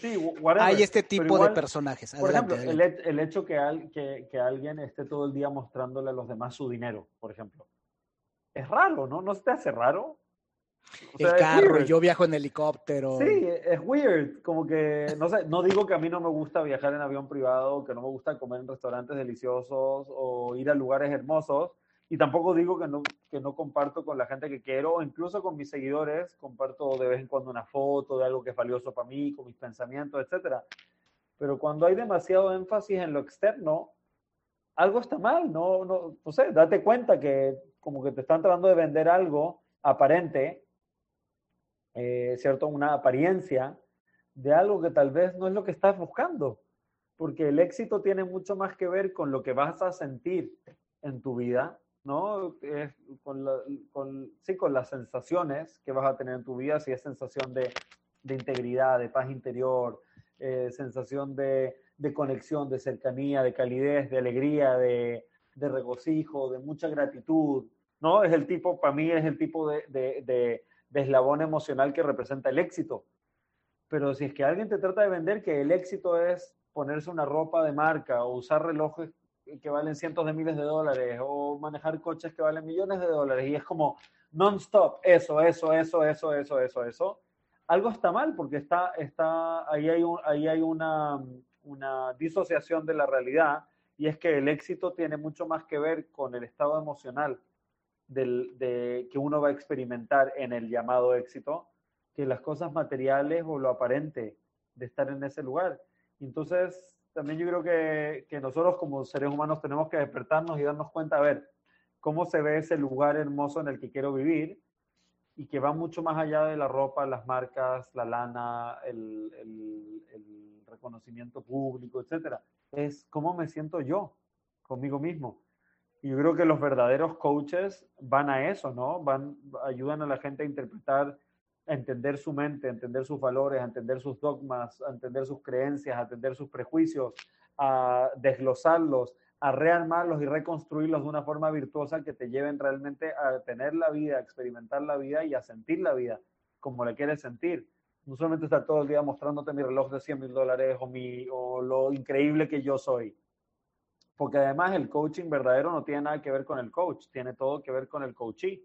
hay este tipo de personajes. por ejemplo, El, el, hecho que, al, que, que, alguien esté todo el día mostrándole a los demás su dinero, por ejemplo. Es raro, ¿no? ¿No se te hace raro? El carro, yo viajo en helicóptero. Sí, es weird, como que, no sé, no digo que a mí no me gusta viajar en avión privado, que no me gusta comer en restaurantes deliciosos o ir a lugares hermosos, y tampoco digo que no, que no comparto con la gente que quiero, o incluso con mis seguidores, comparto de vez en cuando una foto de algo que es valioso para mí, con mis pensamientos, etc. Pero cuando hay demasiado énfasis en lo externo, algo está mal, no, no, no sé, date cuenta que como que te están tratando de vender algo aparente eh, ¿cierto? Una apariencia de algo que tal vez no es lo que estás buscando, porque el éxito tiene mucho más que ver con lo que vas a sentir en tu vida, ¿no? con, con, sí, con las sensaciones que vas a tener en tu vida, si es sensación de, de integridad, de paz interior, eh, sensación de, de, conexión, de cercanía, de calidez, de alegría, de, de, regocijo, de mucha gratitud, ¿no? Es el tipo, para mí es el tipo de, de eslabón emocional que representa el éxito. Pero si es que alguien te trata de vender que el éxito es ponerse una ropa de marca o usar relojes que valen cientos de miles de dólares o manejar coches que valen millones de dólares y es como non-stop, eso, eso, eso, eso, eso, eso, eso, algo está mal porque está, está, ahí hay, un, ahí hay una, una disociación de la realidad y es que el éxito tiene mucho más que ver con el estado emocional de, que uno va a experimentar en el llamado éxito que las cosas materiales o lo aparente de estar en ese lugar. Entonces, también yo creo que, que, nosotros como seres humanos tenemos que despertarnos y darnos cuenta, a ver, cómo se ve ese lugar hermoso en el que quiero vivir y que va mucho más allá de la ropa, las marcas, la lana, el, el, el reconocimiento público, etc. Es cómo me siento yo conmigo mismo. Yo creo que los verdaderos coaches van a eso, ¿no? Van, ayudan a la gente a interpretar a entender su mente, a entender sus valores, a entender sus dogmas, a entender sus creencias, a entender sus prejuicios, a desglosarlos, a rearmarlos y reconstruirlos de una forma virtuosa que te lleven realmente a tener la vida, a experimentar la vida y a sentir la vida como la quieres sentir. No solamente estar todo el día mostrándote mi reloj de 100 mil dólares o, mi, o lo increíble que yo soy. Porque además el coaching verdadero no tiene nada que ver con el coach, tiene todo que ver con el coachee.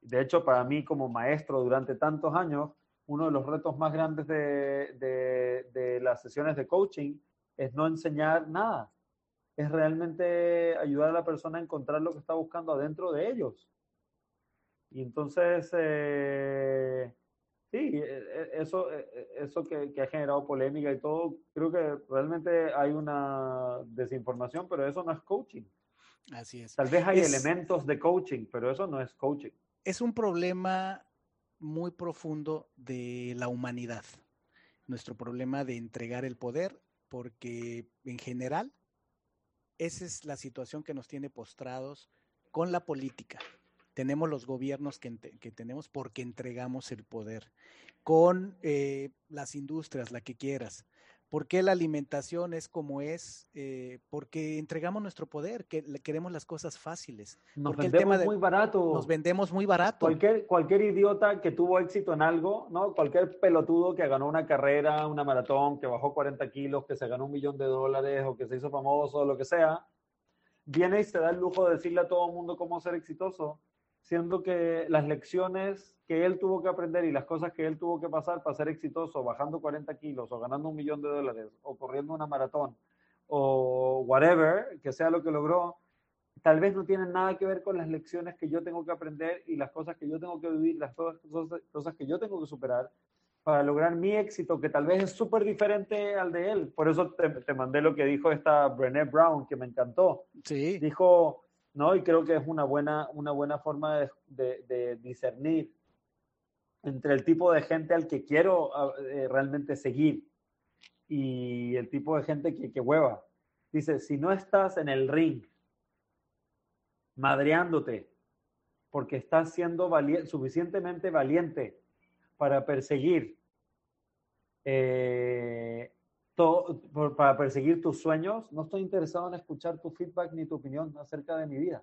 De hecho, para mí como maestro durante tantos años, uno de los retos más grandes de, las sesiones de coaching es no enseñar nada. Es realmente ayudar a la persona a encontrar lo que está buscando adentro de ellos. Y entonces, eh, sí, e, e, eso, e, eso que, que, ha generado polémica y todo, creo que realmente hay una desinformación, pero eso no es coaching. Así es. Tal vez hay es, elementos de coaching, pero eso no es coaching. Es un problema muy profundo de la humanidad. Nuestro problema de entregar el poder porque en general esa es la situación que nos tiene postrados con la política. Tenemos los gobiernos que, que tenemos porque entregamos el poder, con eh, las industrias, la que quieras. ¿Por qué la alimentación es como es? Eh, porque entregamos nuestro poder, que queremos las cosas fáciles. Nos porque vendemos el tema de, muy barato. Nos vendemos muy barato. Cualquier, cualquier idiota que tuvo éxito en algo, ¿no? Cualquier pelotudo que ganó una carrera, una maratón, que bajó 40 kilos, que se ganó un millón de dólares o que se hizo famoso, lo que sea, viene y se da el lujo de decirle a todo el mundo cómo ser exitoso siendo que las lecciones que él tuvo que aprender y las cosas que él tuvo que pasar para ser exitoso, bajando 40 kilos o ganando un millón de dólares o corriendo una maratón o whatever, que sea lo que logró, tal vez no tienen nada que ver con las lecciones que yo tengo que aprender y las cosas que yo tengo que vivir, las cosas, cosas que yo tengo que superar para lograr mi éxito, que tal vez es súper diferente al de él. Por eso te, te, mandé lo que dijo esta Brené Brown, que me encantó. Sí. Dijo, ¿no? Y creo que es una buena, una buena forma de, de, discernir entre el tipo de gente al que quiero eh, realmente seguir y el tipo de gente que, hueva. Dice, si no estás en el ring madreándote porque estás siendo suficientemente valiente para perseguir eh, para perseguir tus sueños, no estoy interesado en escuchar tu feedback ni tu opinión acerca de mi vida,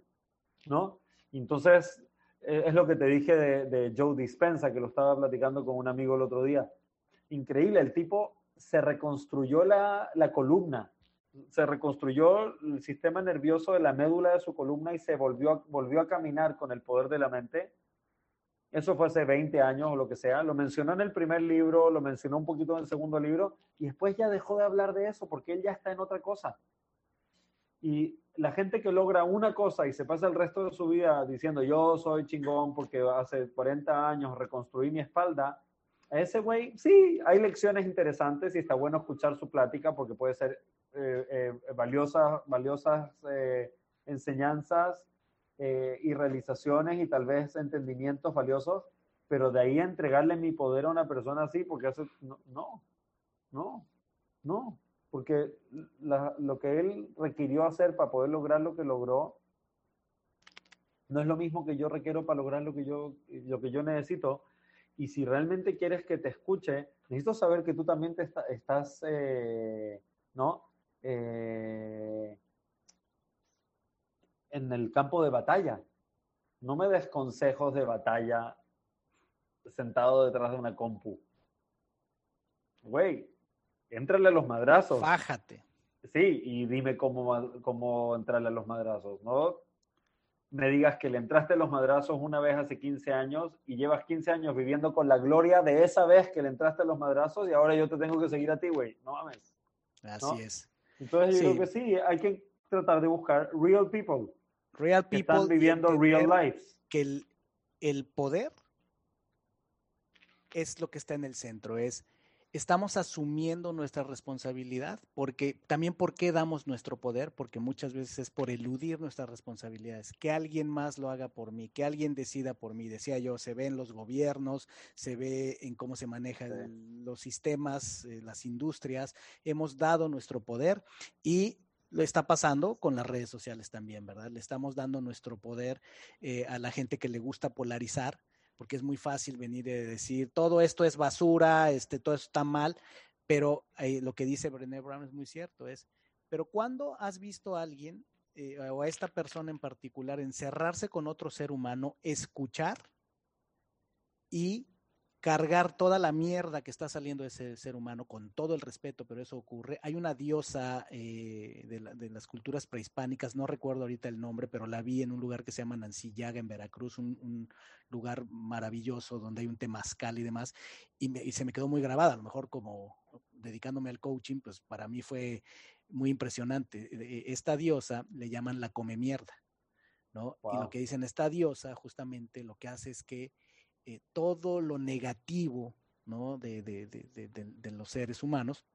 ¿no? Entonces, eh, es lo que te dije de, de, Joe Dispensa, que lo estaba platicando con un amigo el otro día. Increíble, el tipo se reconstruyó la, la columna, se reconstruyó el sistema nervioso de la médula de su columna y se volvió, volvió a caminar con el poder de la mente eso fue hace 20 años o lo que sea. Lo mencionó en el primer libro, lo mencionó un poquito en el segundo libro y después ya dejó de hablar de eso porque él ya está en otra cosa. Y la gente que logra una cosa y se pasa el resto de su vida diciendo yo soy chingón porque hace 40 años reconstruí mi espalda, a ese güey, sí, hay lecciones interesantes y está bueno escuchar su plática porque puede ser eh, eh, valiosas, eh, enseñanzas eh, y realizaciones y tal vez entendimientos valiosos, pero de ahí a entregarle mi poder a una persona así, porque hace, no, no, no, no, porque la, lo que él requirió hacer para poder lograr lo que logró, no es lo mismo que yo requiero para lograr lo que yo, lo que yo necesito. Y si realmente quieres que te escuche, necesito saber que tú también te está, estás, eh, ¿no? Eh, en el campo de batalla. No me des consejos de batalla sentado detrás de una compu. Güey, entrale a los madrazos. Fájate. Sí, y dime cómo, cómo entrarle a los madrazos, ¿no? Me digas que le entraste a los madrazos una vez hace 15 años y llevas 15 años viviendo con la gloria de esa vez que le entraste a los madrazos y ahora yo te tengo que seguir a ti, güey. No mames. Así ¿no? es. Entonces yo sí. creo que sí, hay que tratar de buscar real people. Real people. Están viviendo real lives. Que el, el, poder es lo que está en el centro, es estamos asumiendo nuestra responsabilidad, porque también por qué damos nuestro poder, porque muchas veces es por eludir nuestras responsabilidades, que alguien más lo haga por mí, que alguien decida por mí, decía yo, se ve en los gobiernos, se ve en cómo se manejan sí. los sistemas, eh, las industrias, hemos dado nuestro poder y lo está pasando con las redes sociales también, ¿verdad? Le estamos dando nuestro poder eh, a la gente que le gusta polarizar porque es muy fácil venir y decir, todo esto es basura, este, todo esto está mal, pero eh, lo que dice Brené Brown es muy cierto, es, pero ¿cuándo has visto a alguien eh, o a esta persona en particular encerrarse con otro ser humano, escuchar y cargar toda la mierda que está saliendo de ese ser humano, con todo el respeto, pero eso ocurre. Hay una diosa eh, de, las culturas prehispánicas, no recuerdo ahorita el nombre, pero la vi en un lugar que se llama Nancillaga, en Veracruz, un, lugar maravilloso donde hay un temazcal y demás, y, se me quedó muy grabada, a lo mejor como dedicándome al coaching, pues para mí fue muy impresionante. E, e, esta diosa le llaman la come mierda, ¿no? Y lo que dicen, esta diosa justamente lo que hace es que eh, todo lo negativo ¿no? de, de, de, de, los seres humanos,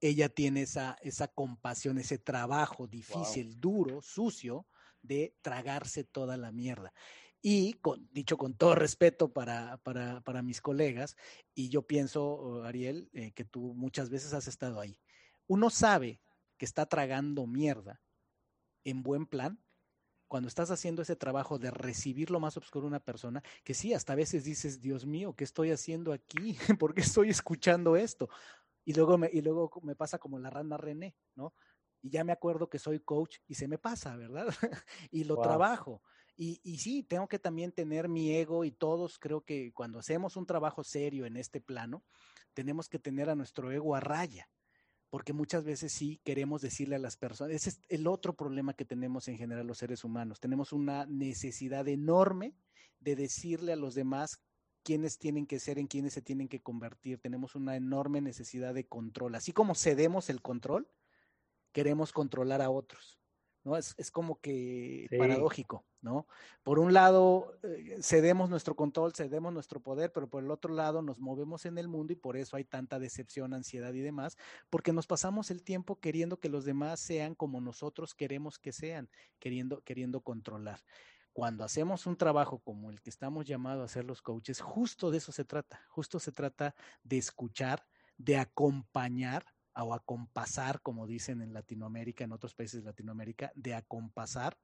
ella tiene esa, esa compasión, ese trabajo difícil, duro, sucio, de tragarse toda la mierda. Y con, dicho con todo respeto para, para, para mis colegas, y yo pienso, Ariel, eh, que tú muchas veces has estado ahí. Uno sabe que está tragando mierda en buen plan cuando estás haciendo ese trabajo de recibir lo más oscuro de una persona, que sí, hasta a veces dices, Dios mío, ¿qué estoy haciendo aquí? [LAUGHS] ¿Por qué estoy escuchando esto? Y luego me, y luego me pasa como la rana René, ¿no? Y ya me acuerdo que soy coach y se me pasa, ¿verdad? [LAUGHS] y lo trabajo. Y, y sí, tengo que también tener mi ego y todos creo que cuando hacemos un trabajo serio en este plano, tenemos que tener a nuestro ego a raya porque muchas veces sí queremos decirle a las personas, ese es el otro problema que tenemos en general los seres humanos, tenemos una necesidad enorme de decirle a los demás quiénes tienen que ser, en quiénes se tienen que convertir, tenemos una enorme necesidad de control, así como cedemos el control, queremos controlar a otros. ¿No? Es, es como que paradójico, ¿no? Por un lado, eh, cedemos nuestro control, cedemos nuestro poder, pero por el otro lado nos movemos en el mundo y por eso hay tanta decepción, ansiedad y demás, porque nos pasamos el tiempo queriendo que los demás sean como nosotros queremos que sean, queriendo, queriendo controlar. Cuando hacemos un trabajo como el que estamos llamados a hacer los coaches, justo de eso se trata, justo se trata de escuchar, de acompañar o acompasar, como dicen en Latinoamérica, en otros países de Latinoamérica, de acompasar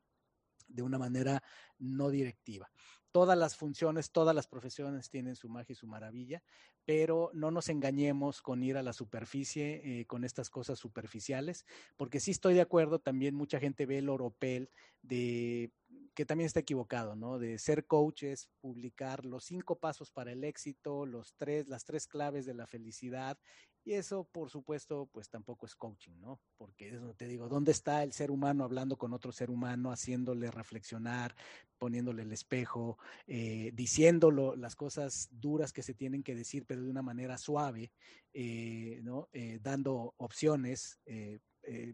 de una manera no directiva. Todas las funciones, todas las profesiones tienen su magia y su maravilla, pero no nos engañemos con ir a la superficie, eh, con estas cosas superficiales, porque sí estoy de acuerdo, también mucha gente ve el oropel de que también está equivocado, ¿no? De ser coach es publicar los cinco pasos para el éxito, los tres, las tres claves de la felicidad, y eso, por supuesto, pues tampoco es coaching, ¿no? Porque eso te digo, ¿dónde está el ser humano hablando con otro ser humano, haciéndole reflexionar, poniéndole el espejo, eh, diciéndolo las cosas duras que se tienen que decir, pero de una manera suave, eh, ¿no? Eh, dando opciones,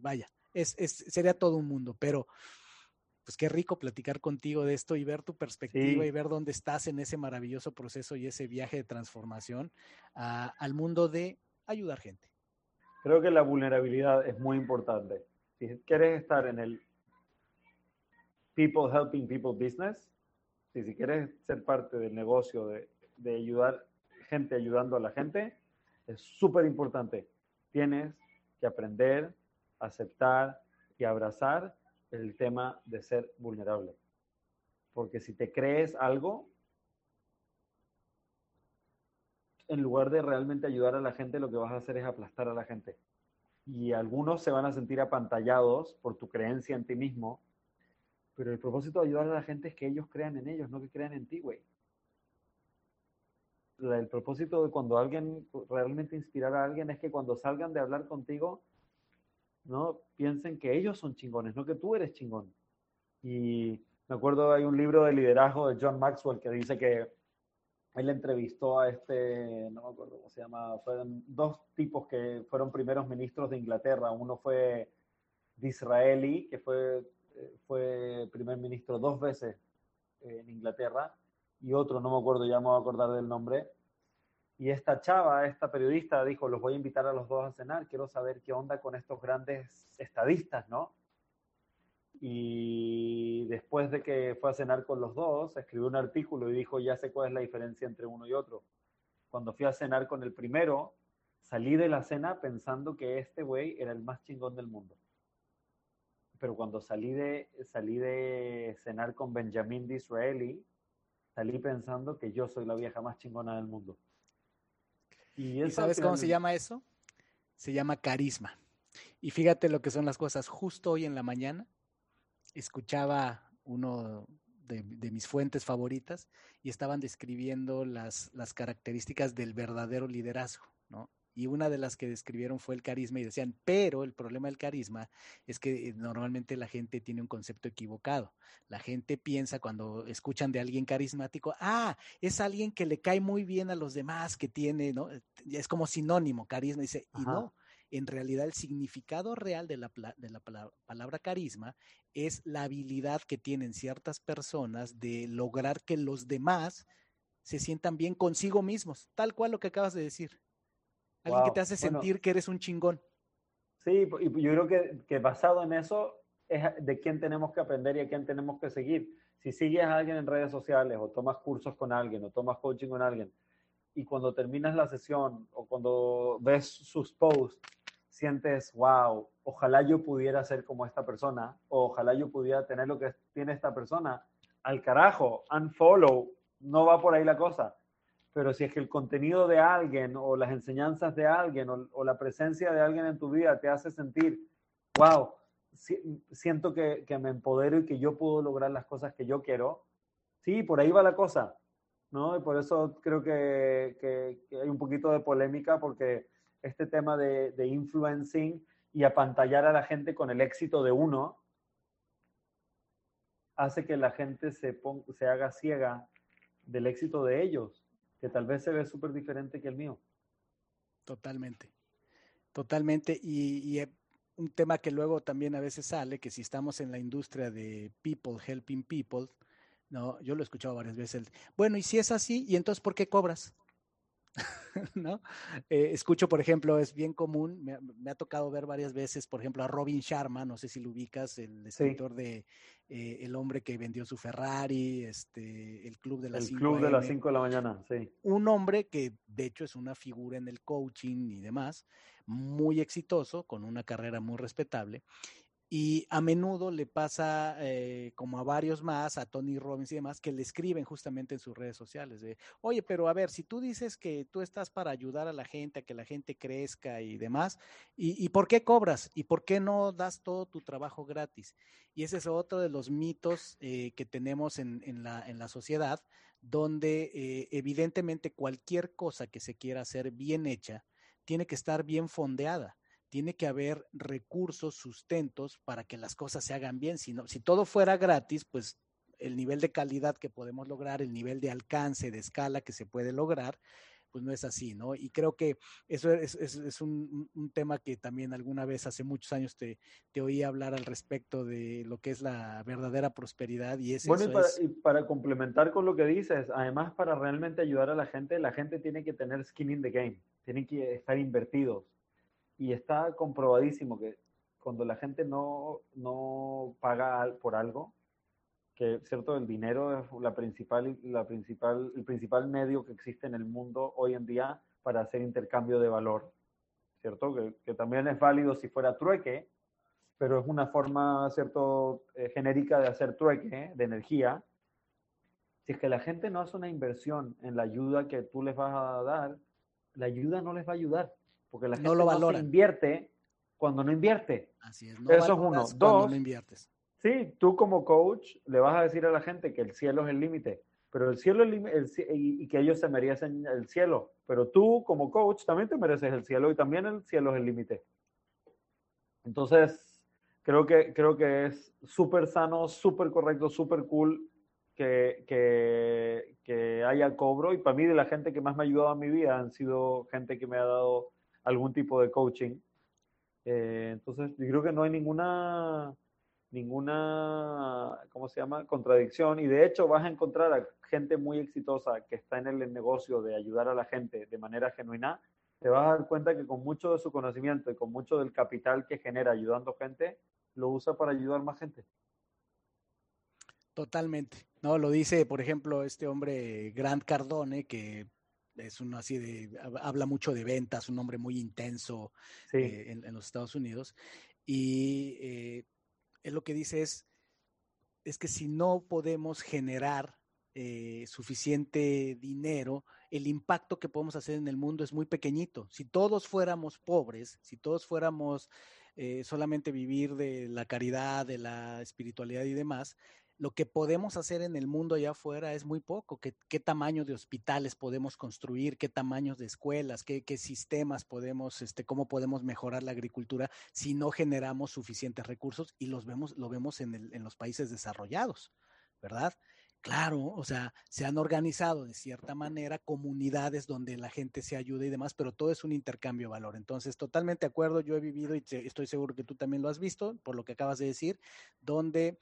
vaya, es, es, sería todo un mundo, pero pues qué rico platicar contigo de esto y ver tu perspectiva y ver dónde estás en ese maravilloso proceso y ese viaje de transformación al mundo de ayudar gente. Creo que la vulnerabilidad es muy importante. Si quieres estar en el people helping people business, si, si quieres ser parte del negocio de, de ayudar gente ayudando a la gente, es súper importante. Tienes que aprender, aceptar y abrazar el tema de ser vulnerable. Porque si te crees algo, en lugar de realmente ayudar a la gente, lo que vas a hacer es aplastar a la gente. Y algunos se van a sentir apantallados por tu creencia en ti mismo, pero el propósito de ayudar a la gente es que ellos crean en ellos, no que crean en ti, güey. El propósito de cuando alguien realmente inspirar a alguien es que cuando salgan de hablar contigo, ¿no? Piensen que ellos son chingones, no que tú eres chingón. Y me acuerdo, hay un libro de liderazgo de John Maxwell que dice que él entrevistó a este, no me acuerdo cómo se llama, fueron dos tipos que fueron primeros ministros de Inglaterra. Uno fue Disraeli, que fue, fue primer ministro dos veces en Inglaterra, y otro, no me acuerdo, ya me voy a acordar del nombre, y esta chava, esta periodista, dijo, los voy a invitar a los dos a cenar, quiero saber qué onda con estos grandes estadistas, ¿no? Y después de que fue a cenar con los dos, escribió un artículo y dijo, ya sé cuál es la diferencia entre uno y otro. Cuando fui a cenar con el primero, salí de la cena pensando que este güey era el más chingón del mundo. Pero cuando salí de, salí de cenar con Benjamin Disraeli, salí pensando que yo soy la vieja más chingona del mundo. ¿Y, sabes cómo se llama eso? Se llama carisma. Y fíjate lo que son las cosas. Justo hoy en la mañana escuchaba uno de, mis fuentes favoritas y estaban describiendo las, las características del verdadero liderazgo, ¿no? y una de las que describieron fue el carisma y decían, pero el problema del carisma es que eh, normalmente la gente tiene un concepto equivocado. La gente piensa cuando escuchan de alguien carismático, ah, es alguien que le cae muy bien a los demás, que tiene, ¿no? Es como sinónimo, carisma, dice, y no. En realidad, el significado real de la, de la palabra carisma es la habilidad que tienen ciertas personas de lograr que los demás se sientan bien consigo mismos, tal cual lo que acabas de decir. Alguien que te hace sentir que eres un chingón. Sí, y yo creo que, que, basado en eso es de quién tenemos que aprender y a quién tenemos que seguir. Si sigues a alguien en redes sociales o tomas cursos con alguien o tomas coaching con alguien y cuando terminas la sesión o cuando ves sus posts, sientes, wow, ojalá yo pudiera ser como esta persona o ojalá yo pudiera tener lo que tiene esta persona, al carajo, unfollow, no va por ahí la cosa. Pero si es que el contenido de alguien o las enseñanzas de alguien o, la presencia de alguien en tu vida te hace sentir, wow, siento que, me empodero y que yo puedo lograr las cosas que yo quiero, sí, por ahí va la cosa, ¿no? Y por eso creo que, hay un poquito de polémica porque este tema de, de influencing y apantallar a la gente con el éxito de uno hace que la gente se, se haga ciega del éxito de ellos que tal vez se ve súper diferente que el mío. Totalmente, totalmente. Y, eh, un tema que luego también a veces sale, que si estamos en la industria de people, helping people, no, yo lo he escuchado varias veces. Bueno, y si es así, ¿y entonces por qué cobras? [LAUGHS] ¿no? Eh, escucho, por ejemplo, es bien común, me, ha tocado ver varias veces, por ejemplo, a Robin Sharma, no sé si lo ubicas, el escritor de eh, El hombre que vendió su Ferrari, este, el club de las 5 club de las 5 de la mañana, sí. Un hombre que de hecho es una figura en el coaching y demás, muy exitoso, con una carrera muy respetable, y a menudo le pasa, eh, como a varios más, a Tony Robbins y demás, que le escriben justamente en sus redes sociales de, oye, pero a ver, si tú dices que tú estás para ayudar a la gente, a que la gente crezca y demás, ¿y, por qué cobras? ¿Y por qué no das todo tu trabajo gratis? Y ese es otro de los mitos eh, que tenemos en, en, la, en la sociedad, donde eh, evidentemente cualquier cosa que se quiera hacer bien hecha, tiene que estar bien fondeada tiene que haber recursos, sustentos para que las cosas se hagan bien. Si, si todo fuera gratis, pues el nivel de calidad que podemos lograr, el nivel de alcance, de escala que se puede lograr, pues no es así, ¿no? Y creo que eso es, un, tema que también alguna vez hace muchos años te, te oí hablar al respecto de lo que es la verdadera prosperidad y es bueno, y para, y para complementar con lo que dices, además para realmente ayudar a la gente, la gente tiene que tener skin in the game, tienen que estar invertidos y está comprobadísimo que cuando la gente no, no paga por algo, que cierto el dinero es la principal, la principal, el principal medio que existe en el mundo hoy en día para hacer intercambio de valor, cierto que, que también es válido si fuera trueque, pero es una forma cierto eh, genérica de hacer trueque de energía. Si es que la gente no hace una inversión en la ayuda que tú les vas a dar, la ayuda no les va a ayudar porque la gente no, lo invierte cuando no invierte. Así es. No Eso es uno. Dos, no inviertes. Sí, tú como coach le vas a decir a la gente que el cielo es el límite, pero el cielo es el, y que ellos se merecen el cielo, pero tú como coach también te mereces el cielo y también el cielo es el límite. Entonces, creo que, creo que es súper sano, súper correcto, súper cool que, que, que, haya cobro. Y para mí, de la gente que más me ha ayudado en mi vida, han sido gente que me ha dado algún tipo de coaching. Eh, entonces, yo creo que no hay ninguna, ninguna, ¿cómo se llama?, contradicción. Y de hecho, vas a encontrar a gente muy exitosa que está en el negocio de ayudar a la gente de manera genuina. Te vas a dar cuenta que con mucho de su conocimiento y con mucho del capital que genera ayudando gente, lo usa para ayudar más gente. Totalmente. No, lo dice, por ejemplo, este hombre Grant Cardone, que es uno así de, habla mucho de ventas, un hombre muy intenso eh, en, los Estados Unidos. Y eh, él lo que dice es, es que si no podemos generar eh, suficiente dinero, el impacto que podemos hacer en el mundo es muy pequeñito. Si todos fuéramos pobres, si todos fuéramos eh, solamente vivir de la caridad, de la espiritualidad y demás, lo que podemos hacer en el mundo allá afuera es muy poco. ¿Qué, qué tamaño de hospitales podemos construir? ¿Qué tamaños de escuelas? ¿Qué, qué sistemas podemos, este, cómo podemos mejorar la agricultura si no generamos suficientes recursos? Y los vemos, lo vemos en, el, en los países desarrollados, ¿verdad? Claro, o sea, se han organizado de cierta manera comunidades donde la gente se ayuda y demás, pero todo es un intercambio de valor. Entonces, totalmente de acuerdo, yo he vivido y estoy seguro que tú también lo has visto, por lo que acabas de decir, donde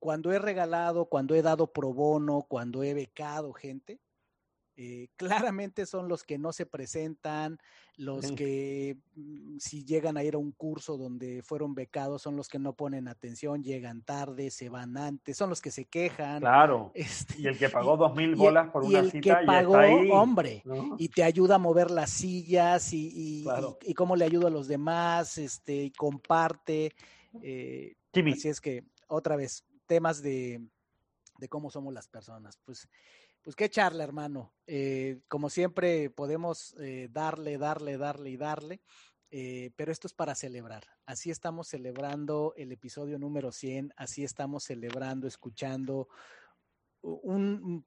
cuando he regalado, cuando he dado pro bono, cuando he becado gente, eh, [LAUGHS] claramente son los que no se presentan, los que mm, si llegan a ir a un curso donde fueron becados son los que no ponen atención, llegan tarde, se van antes, son los que se quejan. Claro. Este, y el que pagó dos mil bolas por una y el que pagó, hombre, y te ayuda a mover las sillas y, y, cómo le ayuda a los demás, este, y comparte. Eh, así es que, otra vez, temas de, de cómo somos las personas. Pues pues qué charla, hermano. Eh, como siempre, podemos eh, darle, darle, darle y darle, eh, pero esto es para celebrar. Así estamos celebrando el episodio número 100, así estamos celebrando, escuchando un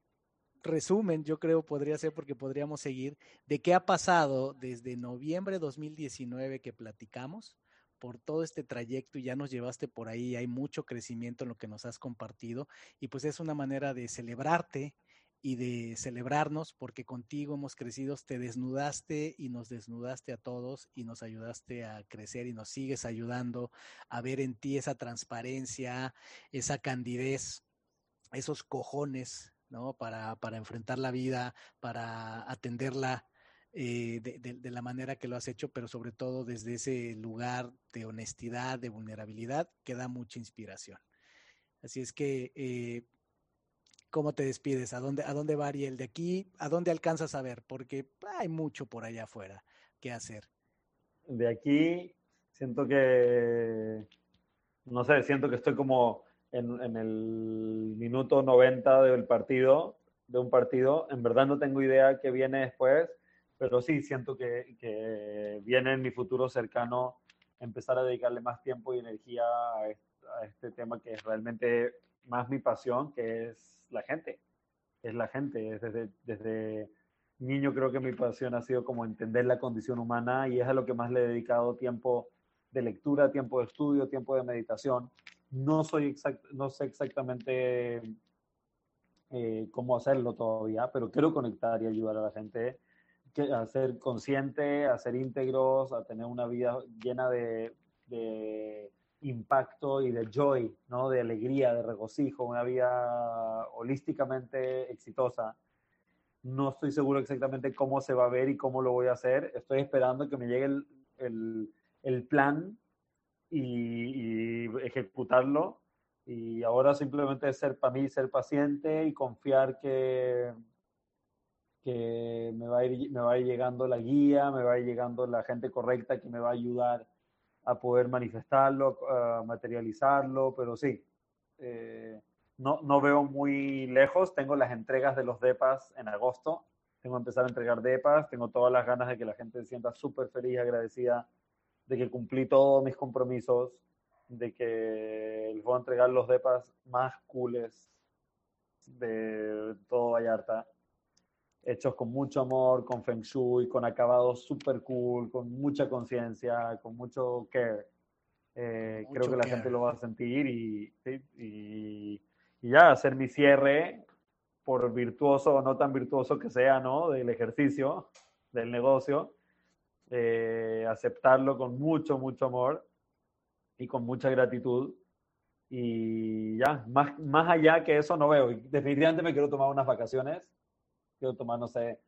resumen, yo creo podría ser porque podríamos seguir, de qué ha pasado desde noviembre de 2019 que platicamos por todo este trayecto y ya nos llevaste por ahí, hay mucho crecimiento en lo que nos has compartido y pues es una manera de celebrarte, y de celebrarnos porque contigo hemos crecido, te desnudaste y nos desnudaste a todos y nos ayudaste a crecer y nos sigues ayudando a ver en ti esa transparencia, esa candidez, esos cojones, ¿no? Para, para enfrentar la vida, para atenderla eh, de, la manera que lo has hecho, pero sobre todo desde ese lugar de honestidad, de vulnerabilidad, que da mucha inspiración. Así es que eh, ¿Cómo te despides? ¿A dónde, a dónde va Ariel? ¿De aquí a dónde alcanzas a ver? Porque hay mucho por allá afuera que hacer. De aquí siento que, no sé, siento que estoy como en, en el minuto 90 del partido, de un partido. En verdad no tengo idea qué viene después, pero sí siento que, que viene en mi futuro cercano empezar a dedicarle más tiempo y energía a este, tema que es realmente más mi pasión, que es la gente, es la gente. Desde, desde niño creo que mi pasión ha sido como entender la condición humana y es a lo que más le he dedicado tiempo de lectura, tiempo de estudio, tiempo de meditación. No, soy exact, no sé exactamente eh, cómo hacerlo todavía, pero quiero conectar y ayudar a la gente a ser consciente, a ser íntegros, a tener una vida llena de, de impacto y de joy, ¿no? de alegría, de regocijo, una vida holísticamente exitosa. No estoy seguro exactamente cómo se va a ver y cómo lo voy a hacer. Estoy esperando que me llegue el, el, el plan y, y, ejecutarlo. Y ahora simplemente ser para mí, ser paciente y confiar que, que me, va a ir, me va a ir llegando la guía, me va a ir llegando la gente correcta que me va a ayudar a poder manifestarlo, a materializarlo, pero sí, eh, no, no veo muy lejos. Tengo las entregas de los DEPAS en agosto. Tengo que empezar a entregar DEPAS. Tengo todas las ganas de que la gente se sienta súper feliz, agradecida de que cumplí todos mis compromisos, de que les voy a entregar los DEPAS más cooles de todo Vallarta hechos con mucho amor, con feng shui, con acabados super cool, con mucha conciencia, con mucho care. Eh, creo que la gente lo va a sentir y, y, y, ya hacer mi cierre, por virtuoso o no tan virtuoso que sea, ¿no? Del ejercicio, del negocio, eh, aceptarlo con mucho, mucho amor y con mucha gratitud. Y ya, más, más allá que eso no veo. Definitivamente me quiero tomar unas vacaciones quiero tomar, no sé,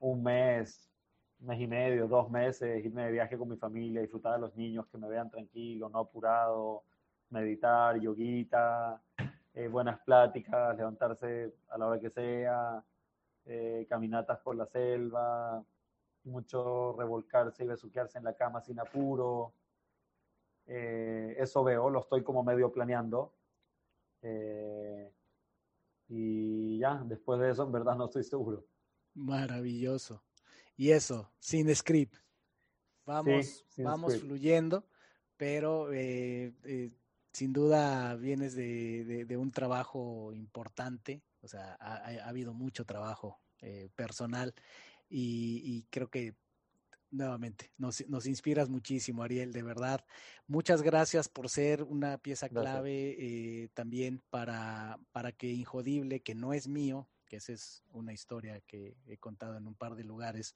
un mes, un mes y medio, dos meses, irme de viaje con mi familia, disfrutar de los niños, que me vean tranquilo, no apurado, meditar, yoguita, eh, buenas pláticas, levantarse a la hora que sea, eh, caminatas por la selva, mucho revolcarse y besuquearse en la cama sin apuro. Eh, eso veo, lo estoy como medio planeando. Y ya, después de eso, en verdad no estoy seguro. Maravilloso. Y eso, sin script. Vamos, vamos fluyendo, pero eh, eh, sin duda vienes de, un trabajo importante, o sea, ha, habido mucho trabajo eh, personal y, creo que nuevamente nos, nos, inspiras muchísimo, Ariel, de verdad. Muchas gracias por ser una pieza clave también para, para que Injodible, que no es mío, que esa es una historia que he contado en un par de lugares,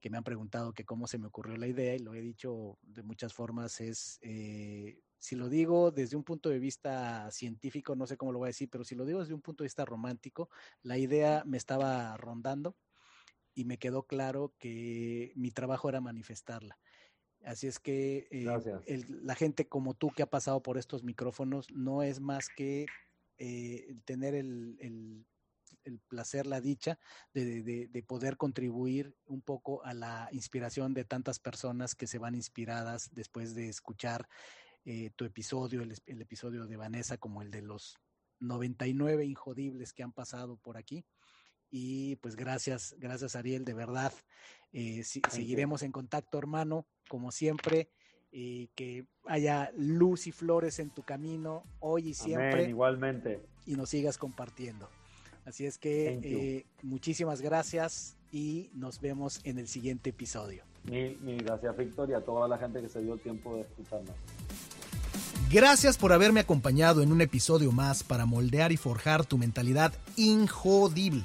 que me han preguntado que cómo se me ocurrió la idea y lo he dicho de muchas formas, es, eh, si lo digo desde un punto de vista científico, no sé cómo lo voy a decir, pero si lo digo desde un punto de vista romántico, la idea me estaba rondando y me quedó claro que mi trabajo era manifestarla. Así es que eh, la gente como tú que ha pasado por estos micrófonos no es más que eh, tener el, el placer, la dicha de, poder contribuir un poco a la inspiración de tantas personas que se van inspiradas después de escuchar eh, tu episodio, el, episodio de Vanessa, como el de los 99 injodibles que han pasado por aquí. Y pues gracias, gracias Ariel, de verdad. Eh, seguiremos en contacto, hermano, como siempre. y que haya luz y flores en tu camino hoy y siempre. igualmente. Y nos sigas compartiendo. Así es que eh, muchísimas gracias y nos vemos en el siguiente episodio. Mil, gracias, Victoria, a toda la gente que se dio el tiempo de escucharnos. Gracias por haberme acompañado en un episodio más para moldear y forjar tu mentalidad injodible.